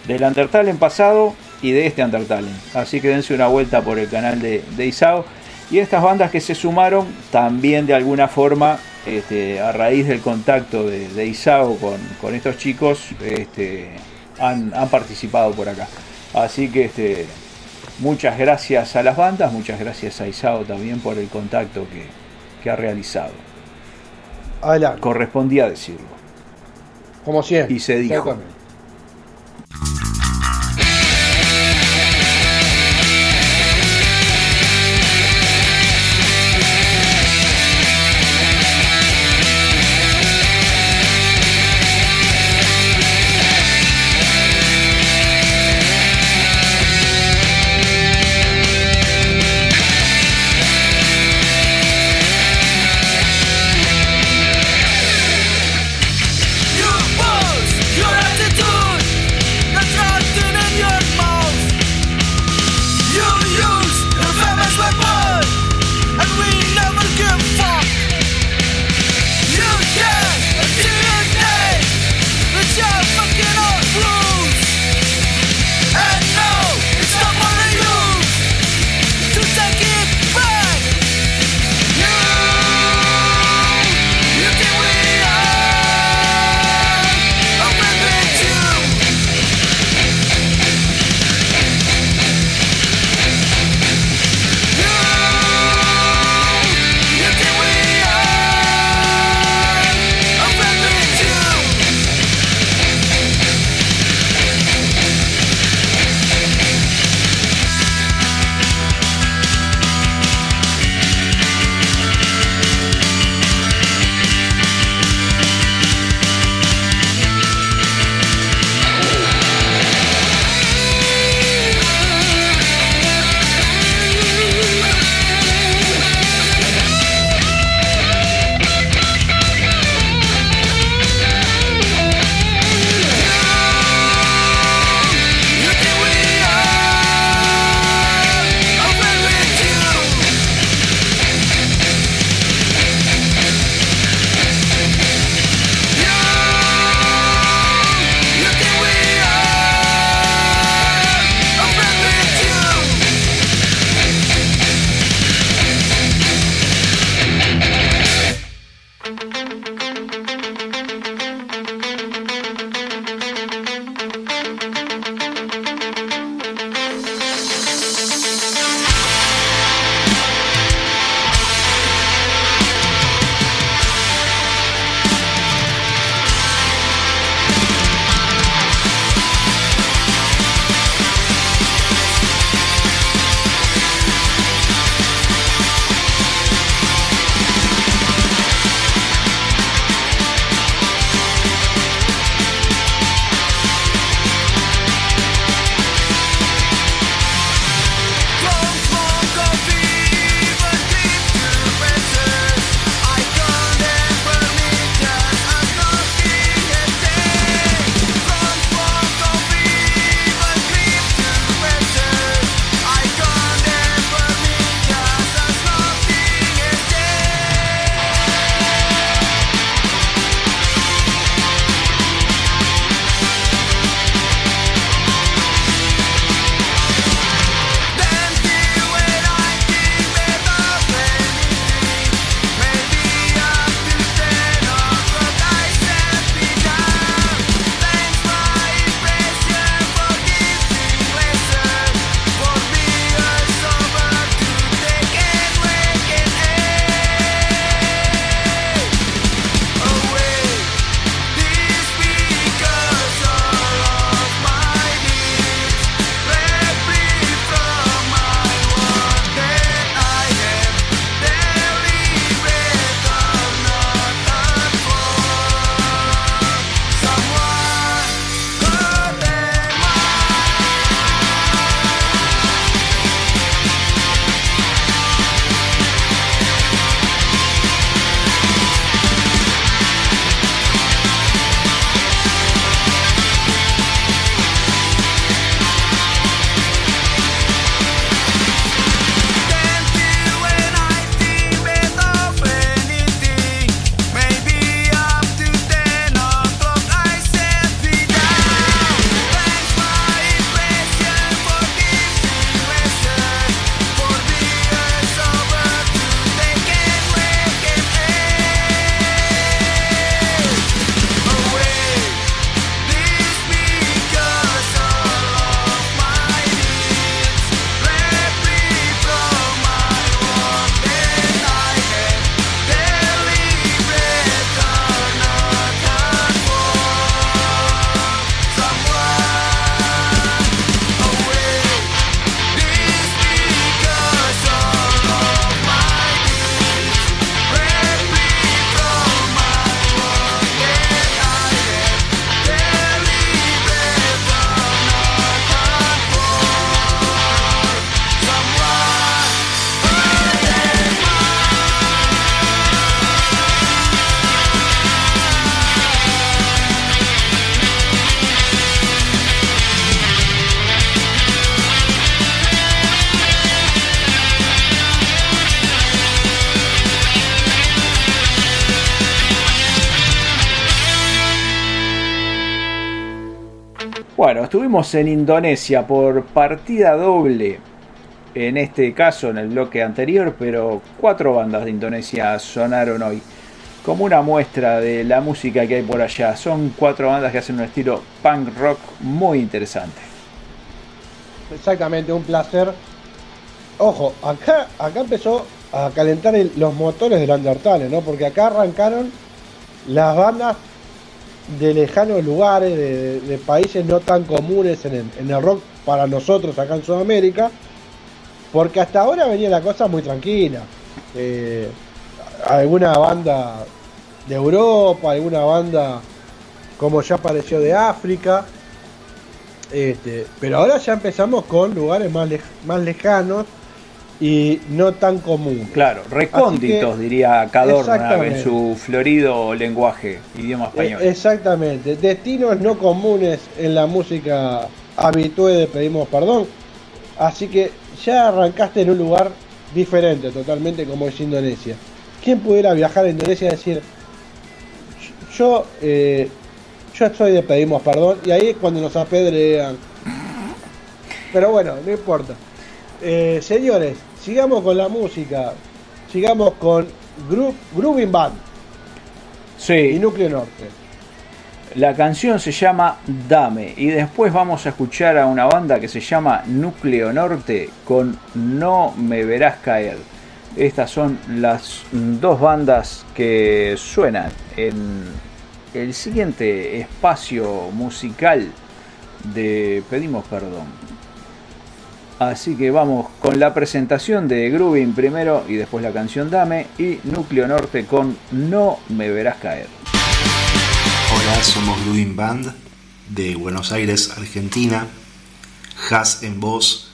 del Undertale pasado y de este Undertale. Así que dense una vuelta por el canal de, Isao. Y estas bandas que se sumaron también de alguna forma, este, a raíz del contacto de, Isao con, con estos chicos, este, han, han participado por acá. Así que este, muchas gracias a las bandas, muchas gracias a Isao también por el contacto que, que ha realizado. Adelante. Correspondía decirlo. Como siempre. Y se dijo. Estuvimos en Indonesia por partida doble. En este caso, en el bloque anterior, pero cuatro bandas de Indonesia sonaron hoy. Como una muestra de la música que hay por allá. Son cuatro bandas que hacen un estilo punk rock muy interesante. Exactamente, un placer. Ojo, acá, acá empezó a calentar los motores del Undertale, ¿no? Porque acá arrancaron las bandas de lejanos lugares, de, países no tan comunes en el, rock para nosotros acá en Sudamérica, porque hasta ahora venía la cosa muy tranquila. Eh, alguna banda de Europa, alguna banda como ya apareció de África, este, pero ahora ya empezamos con lugares más, más lejanos y no tan comunes. Claro, recónditos, que- diría Cadorna en su florido lenguaje, idioma español. Eh, exactamente, destinos no comunes en la música habitual de Pedimos Perdón. Así que ya arrancaste en un lugar diferente totalmente como es Indonesia. ¿Quién pudiera viajar a Indonesia y decir, yo, eh, yo estoy de Pedimos Perdón? Y ahí es cuando nos apedrean. Pero bueno, no importa. Eh, señores, sigamos con la música. Sigamos con Gro Grooving Band Sí. y Núcleo Norte. La canción se llama Dame y después vamos a escuchar a una banda que se llama Núcleo Norte con No me verás caer. Estas son las dos bandas que suenan en el siguiente espacio musical de Pedimos Perdón. Así que vamos con la presentación de Grooving primero y después la canción Dame y Núcleo Norte con No me verás caer. Hola, somos Ludin Band de Buenos Aires, Argentina. Has en voz,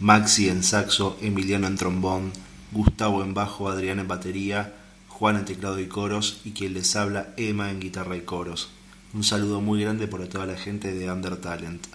Maxi en saxo, Emiliano en trombón, Gustavo en bajo, Adrián en batería, Juan en teclado y coros y quien les habla Emma en guitarra y coros. Un saludo muy grande para toda la gente de Under Talent.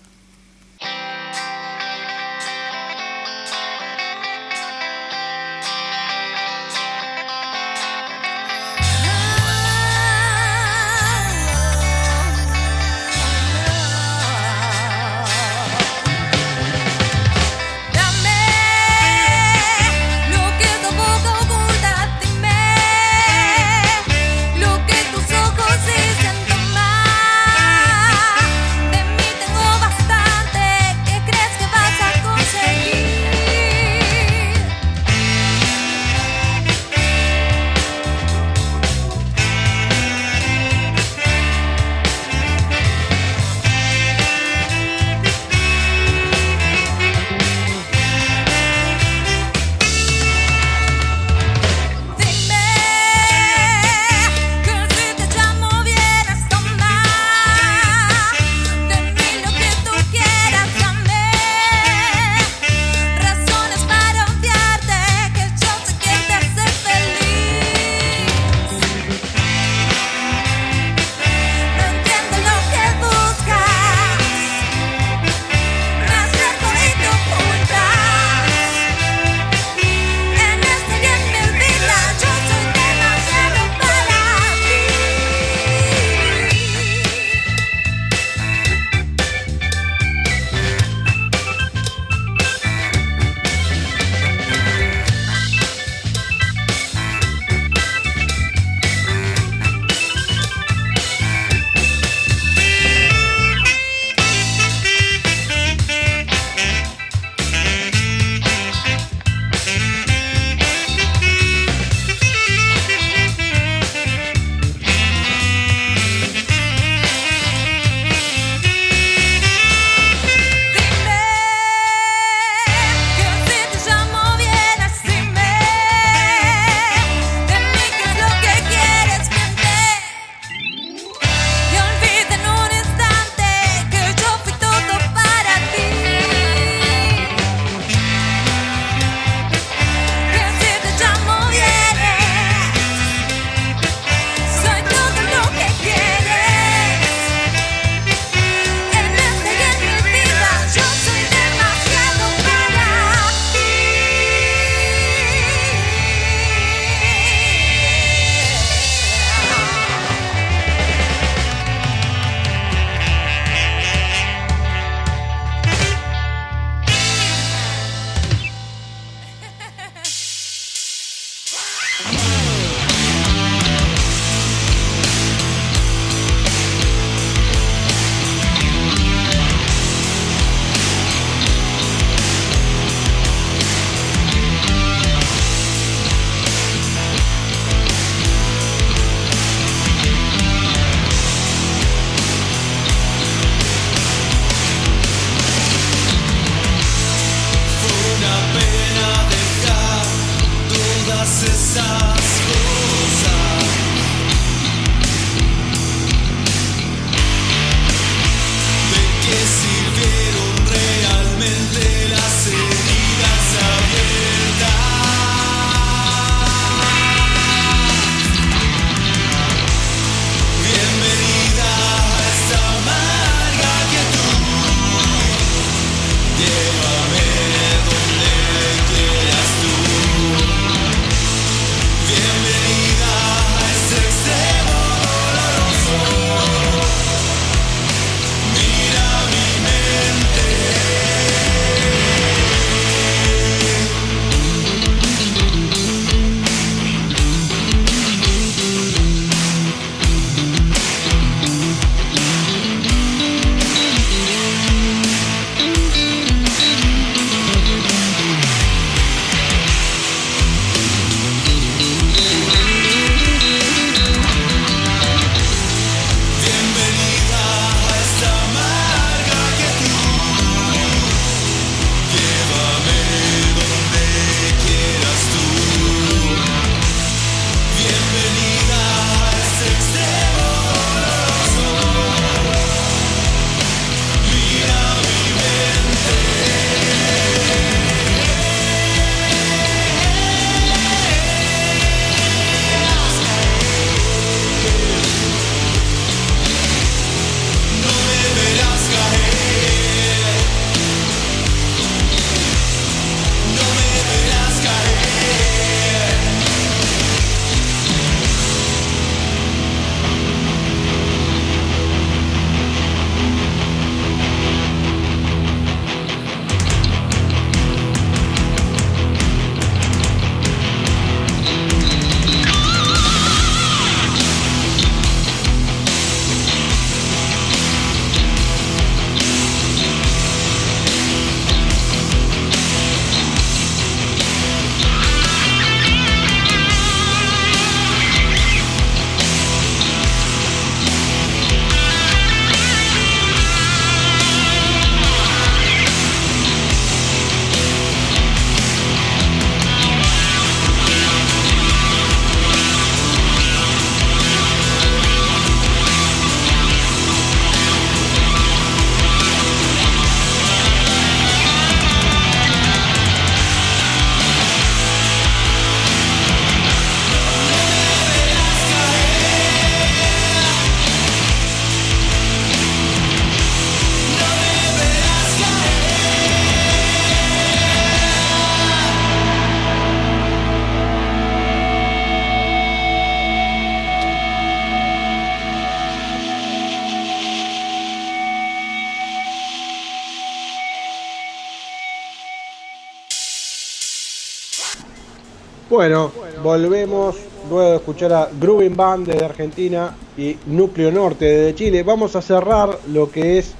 Luego de escuchar a Grooving Band desde Argentina y Núcleo Norte desde Chile. Vamos a cerrar lo que es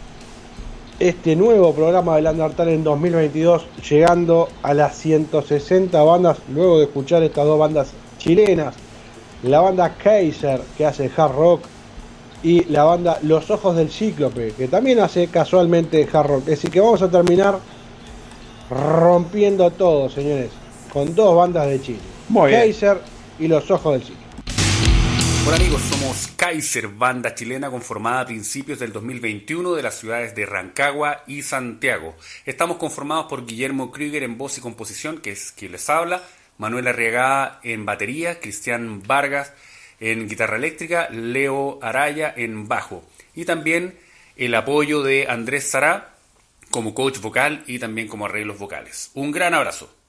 este nuevo programa del Undertale en 2022, llegando a las 160 bandas, luego de escuchar estas dos bandas chilenas, la banda Kaiser, que hace hard rock, y la banda Los Ojos del Cíclope, que también hace casualmente hard rock. Así que vamos a terminar rompiendo todo, señores, con dos bandas de Chile. Muy bien. Kaiser y Los Ojos del Cíclope. Hola amigos, somos Kaiser, banda chilena conformada a principios del 2021 de las ciudades de Rancagua y Santiago. Estamos conformados por Guillermo Krüger en voz y composición, que es quien les habla, Manuel Arriagada en batería, Cristian Vargas en guitarra eléctrica, Leo Araya en bajo y también el apoyo de Andrés Sará como coach vocal y también como arreglos vocales. Un gran abrazo.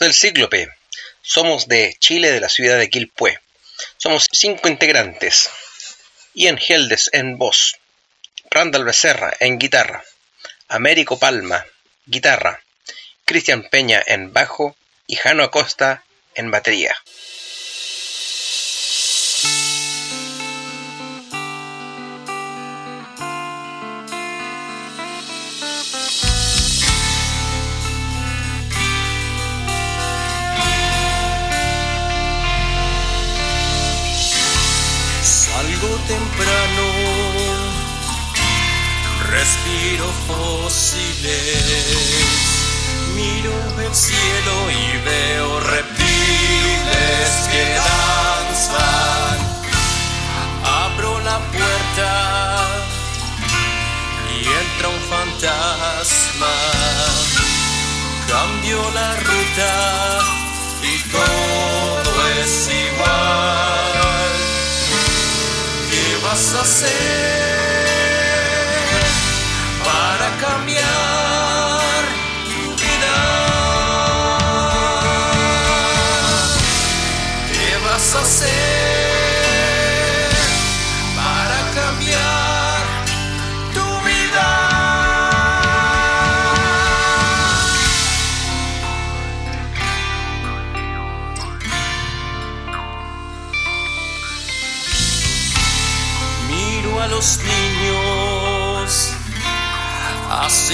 Del Cíclope. Somos de Chile, de la ciudad de Quilpué. Somos cinco integrantes. Ian Heldes en voz, Randall Becerra en guitarra, Américo Palma, guitarra, Cristian Peña en bajo y Jano Acosta en batería. Temprano, respiro fósiles, miro el cielo y veo reptiles que danzan. Abro la puerta y entra un fantasma. Cambio la ruta y todo ¿Qué vas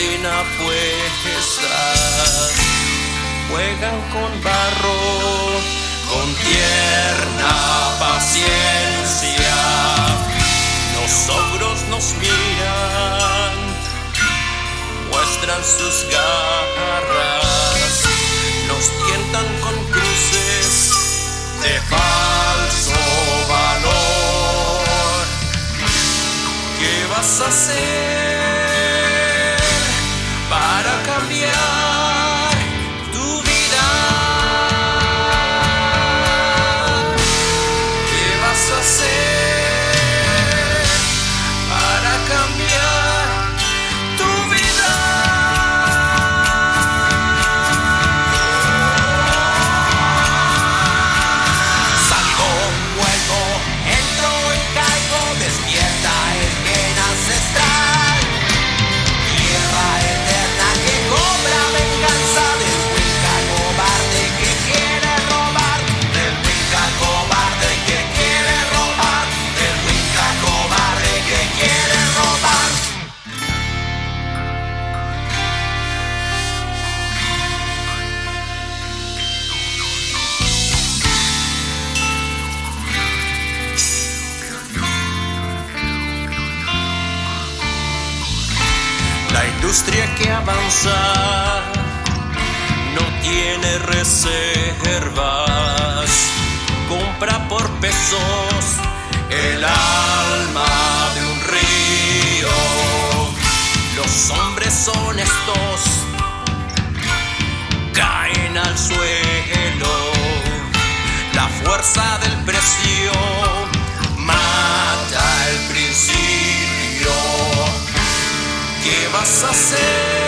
hacen apuestas, juegan con barro, con tierna paciencia. Los ogros nos miran, muestran sus garras, nos tientan con cruces de falso valor. ¿Qué vas a hacer para cambiar que avanza no tiene reservas, compra por pesos el alma de un río. Los hombres honestos caen al suelo, la fuerza del precio ¿Qué vas a hacer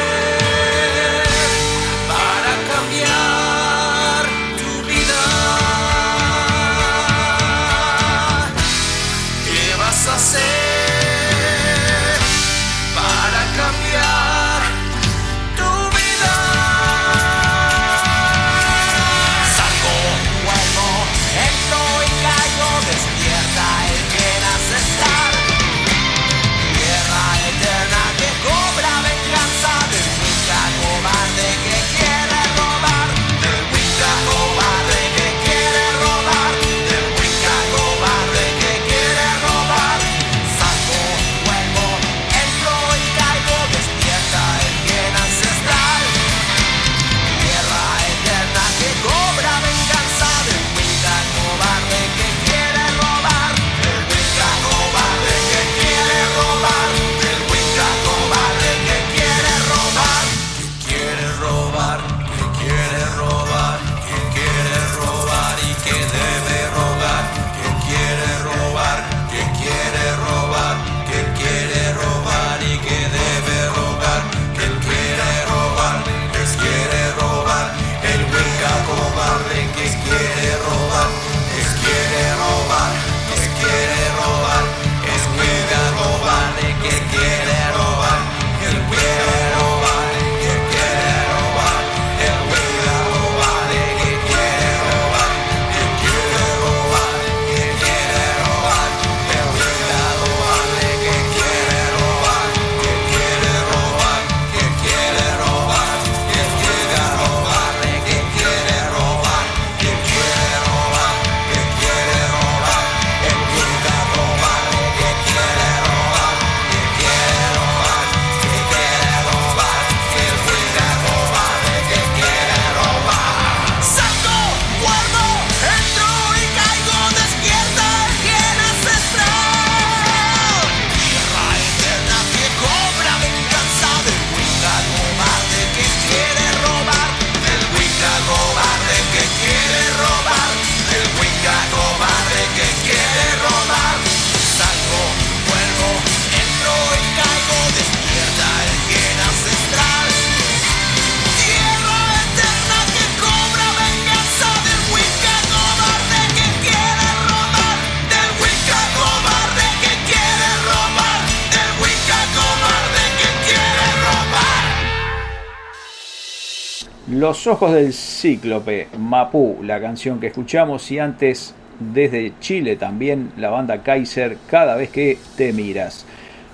Los ojos del cíclope, Mapú, la canción que escuchamos y antes desde Chile también la banda Kaiser, cada vez que te miras.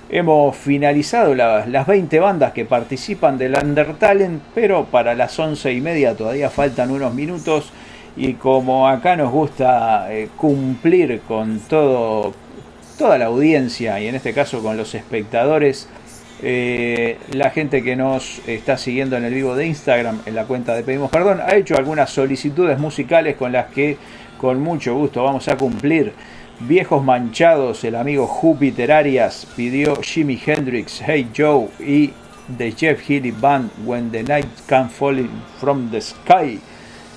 Hemos finalizado la- las 20 bandas que participan del Undertalent, pero para las 11 y media todavía faltan unos minutos y como acá nos gusta eh, cumplir con todo, toda la audiencia y en este caso con los espectadores, eh, la gente que nos está siguiendo en el vivo de Instagram, en la cuenta de Pedimos Perdón, ha hecho algunas solicitudes musicales con las que con mucho gusto vamos a cumplir. Viejos Manchados, el amigo Júpiter Arias pidió Jimi Hendrix, Hey Joe y The Jeff Healey Band, When the Night Can Fall From the Sky.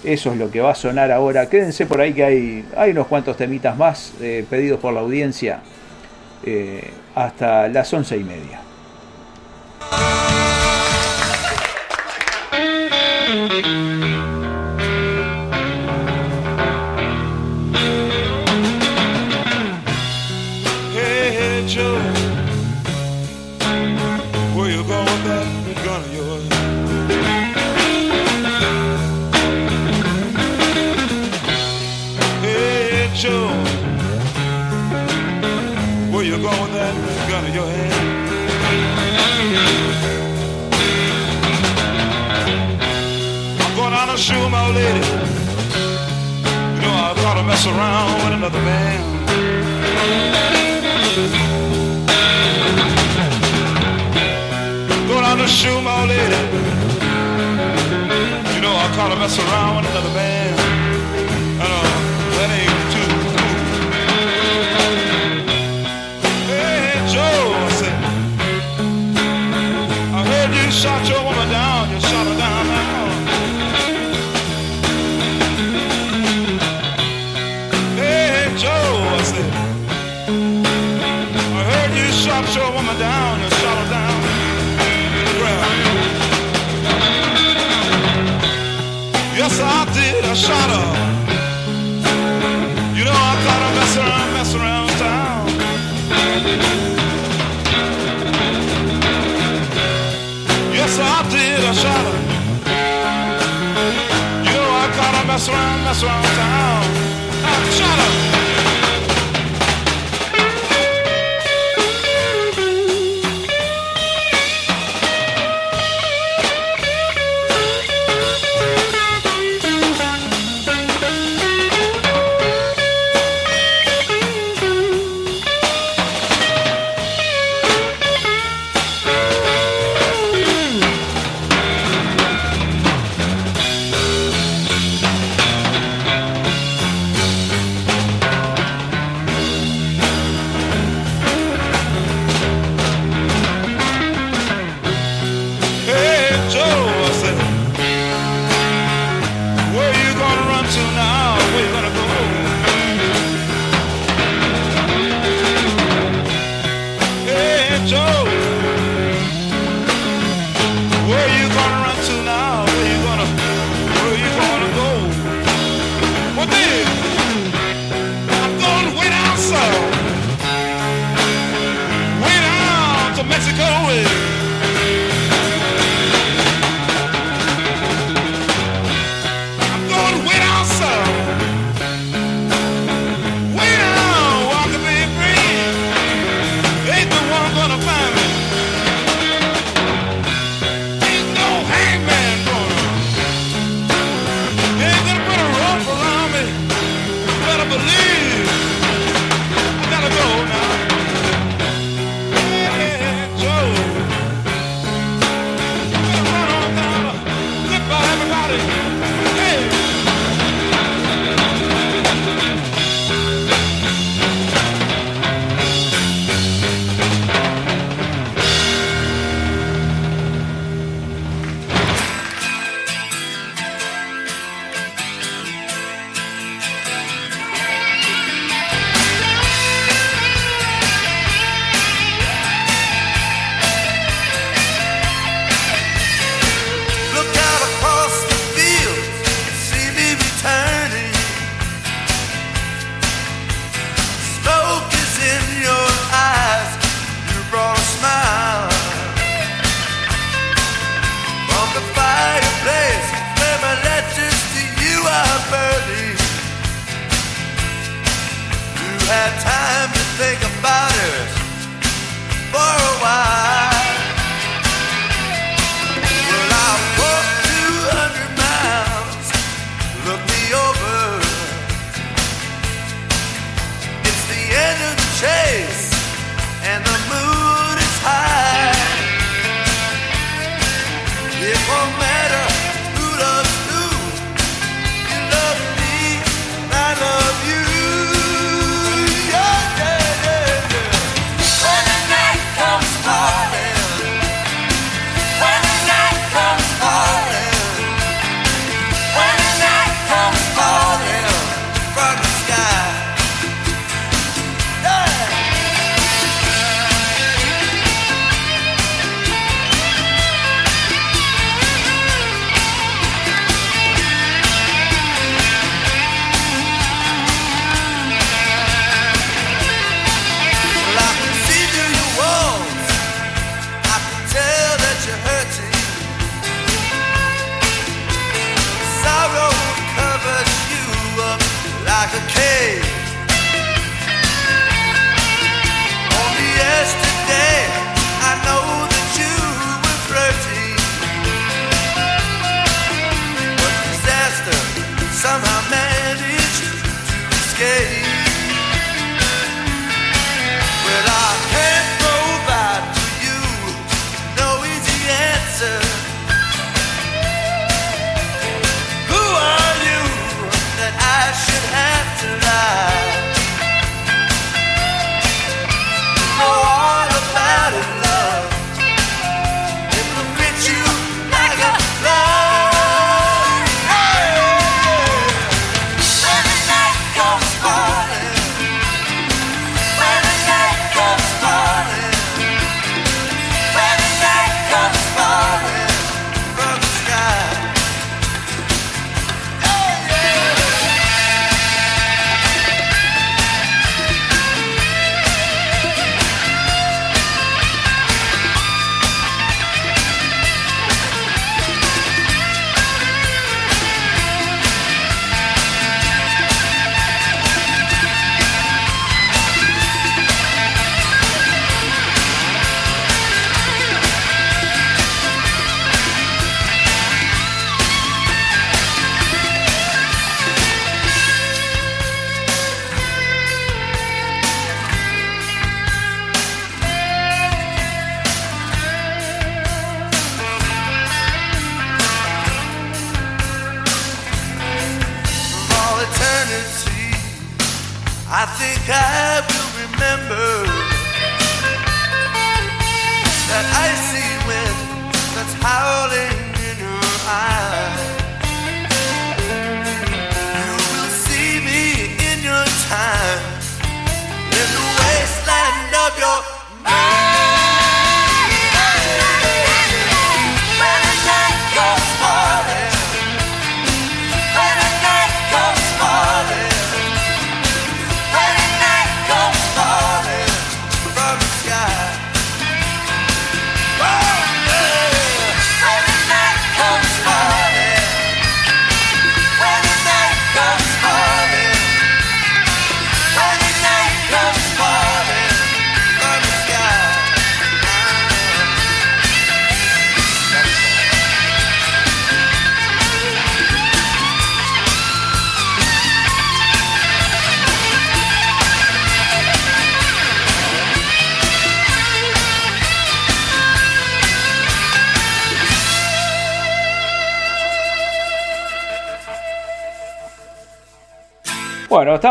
Eso es lo que va a sonar ahora. Quédense por ahí que hay, hay unos cuantos temitas más eh, pedidos por la audiencia eh, hasta las once y media. Hey, Shoot my lady. You know I thought to mess around with another man. Going out to shoot my lady. You know I caught her mess around with another man. I know that ain't too cool. Hey Joe, I said, I heard you shot your woman down. You shot her down I shot her. You know, I thought I mess around, mess around town. Yes, I did. I shot her. You know, I thought I mess around, mess around town. I shot her.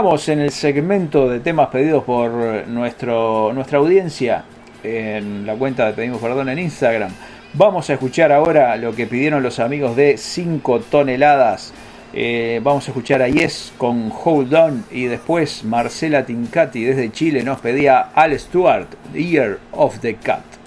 Estamos en el segmento de temas pedidos por nuestro, nuestra audiencia en la cuenta de Pedimos Perdón en Instagram. Vamos a escuchar ahora lo que pidieron los amigos de 5 toneladas. Eh, vamos a escuchar a Yes con Hold On y después Marcela Tincati desde Chile nos pedía Al Stewart, Year of the Cat.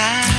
Of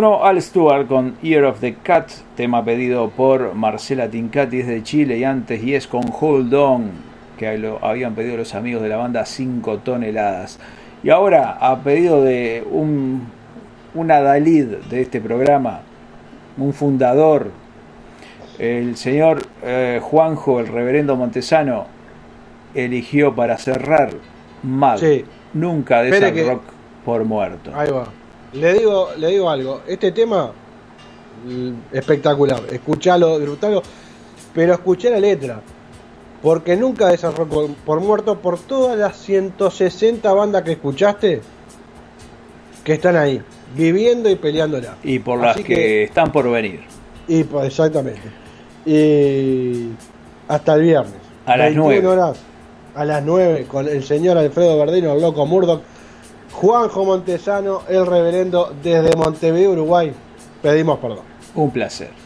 Sonó Al Stewart con Ear of the Cat, tema pedido por Marcela Tincati desde Chile y antes y es con Hold On, que lo habían pedido los amigos de la banda 5 toneladas. Y ahora, a pedido de un, un adalid de este programa, un fundador, el señor eh, Juanjo, el reverendo Montesano, eligió para cerrar. Sí. Nunca de que- rock por muerto. Ahí va. Le digo, le digo algo. Este tema, mm, espectacular. Escuchalo, disfrutalo. Pero escuché la letra. Porque nunca desarrolló por, por muerto por todas las 160 bandas que escuchaste que están ahí, viviendo y peleándola. Y por las Así que, están por venir. Y pues, exactamente. Y hasta el viernes. A las 21 9. horas, a las 9, con el señor Alfredo Verdino, el loco Murdoch, Juanjo Montesano, el reverendo desde Montevideo, Uruguay. Pedimos perdón. Un placer.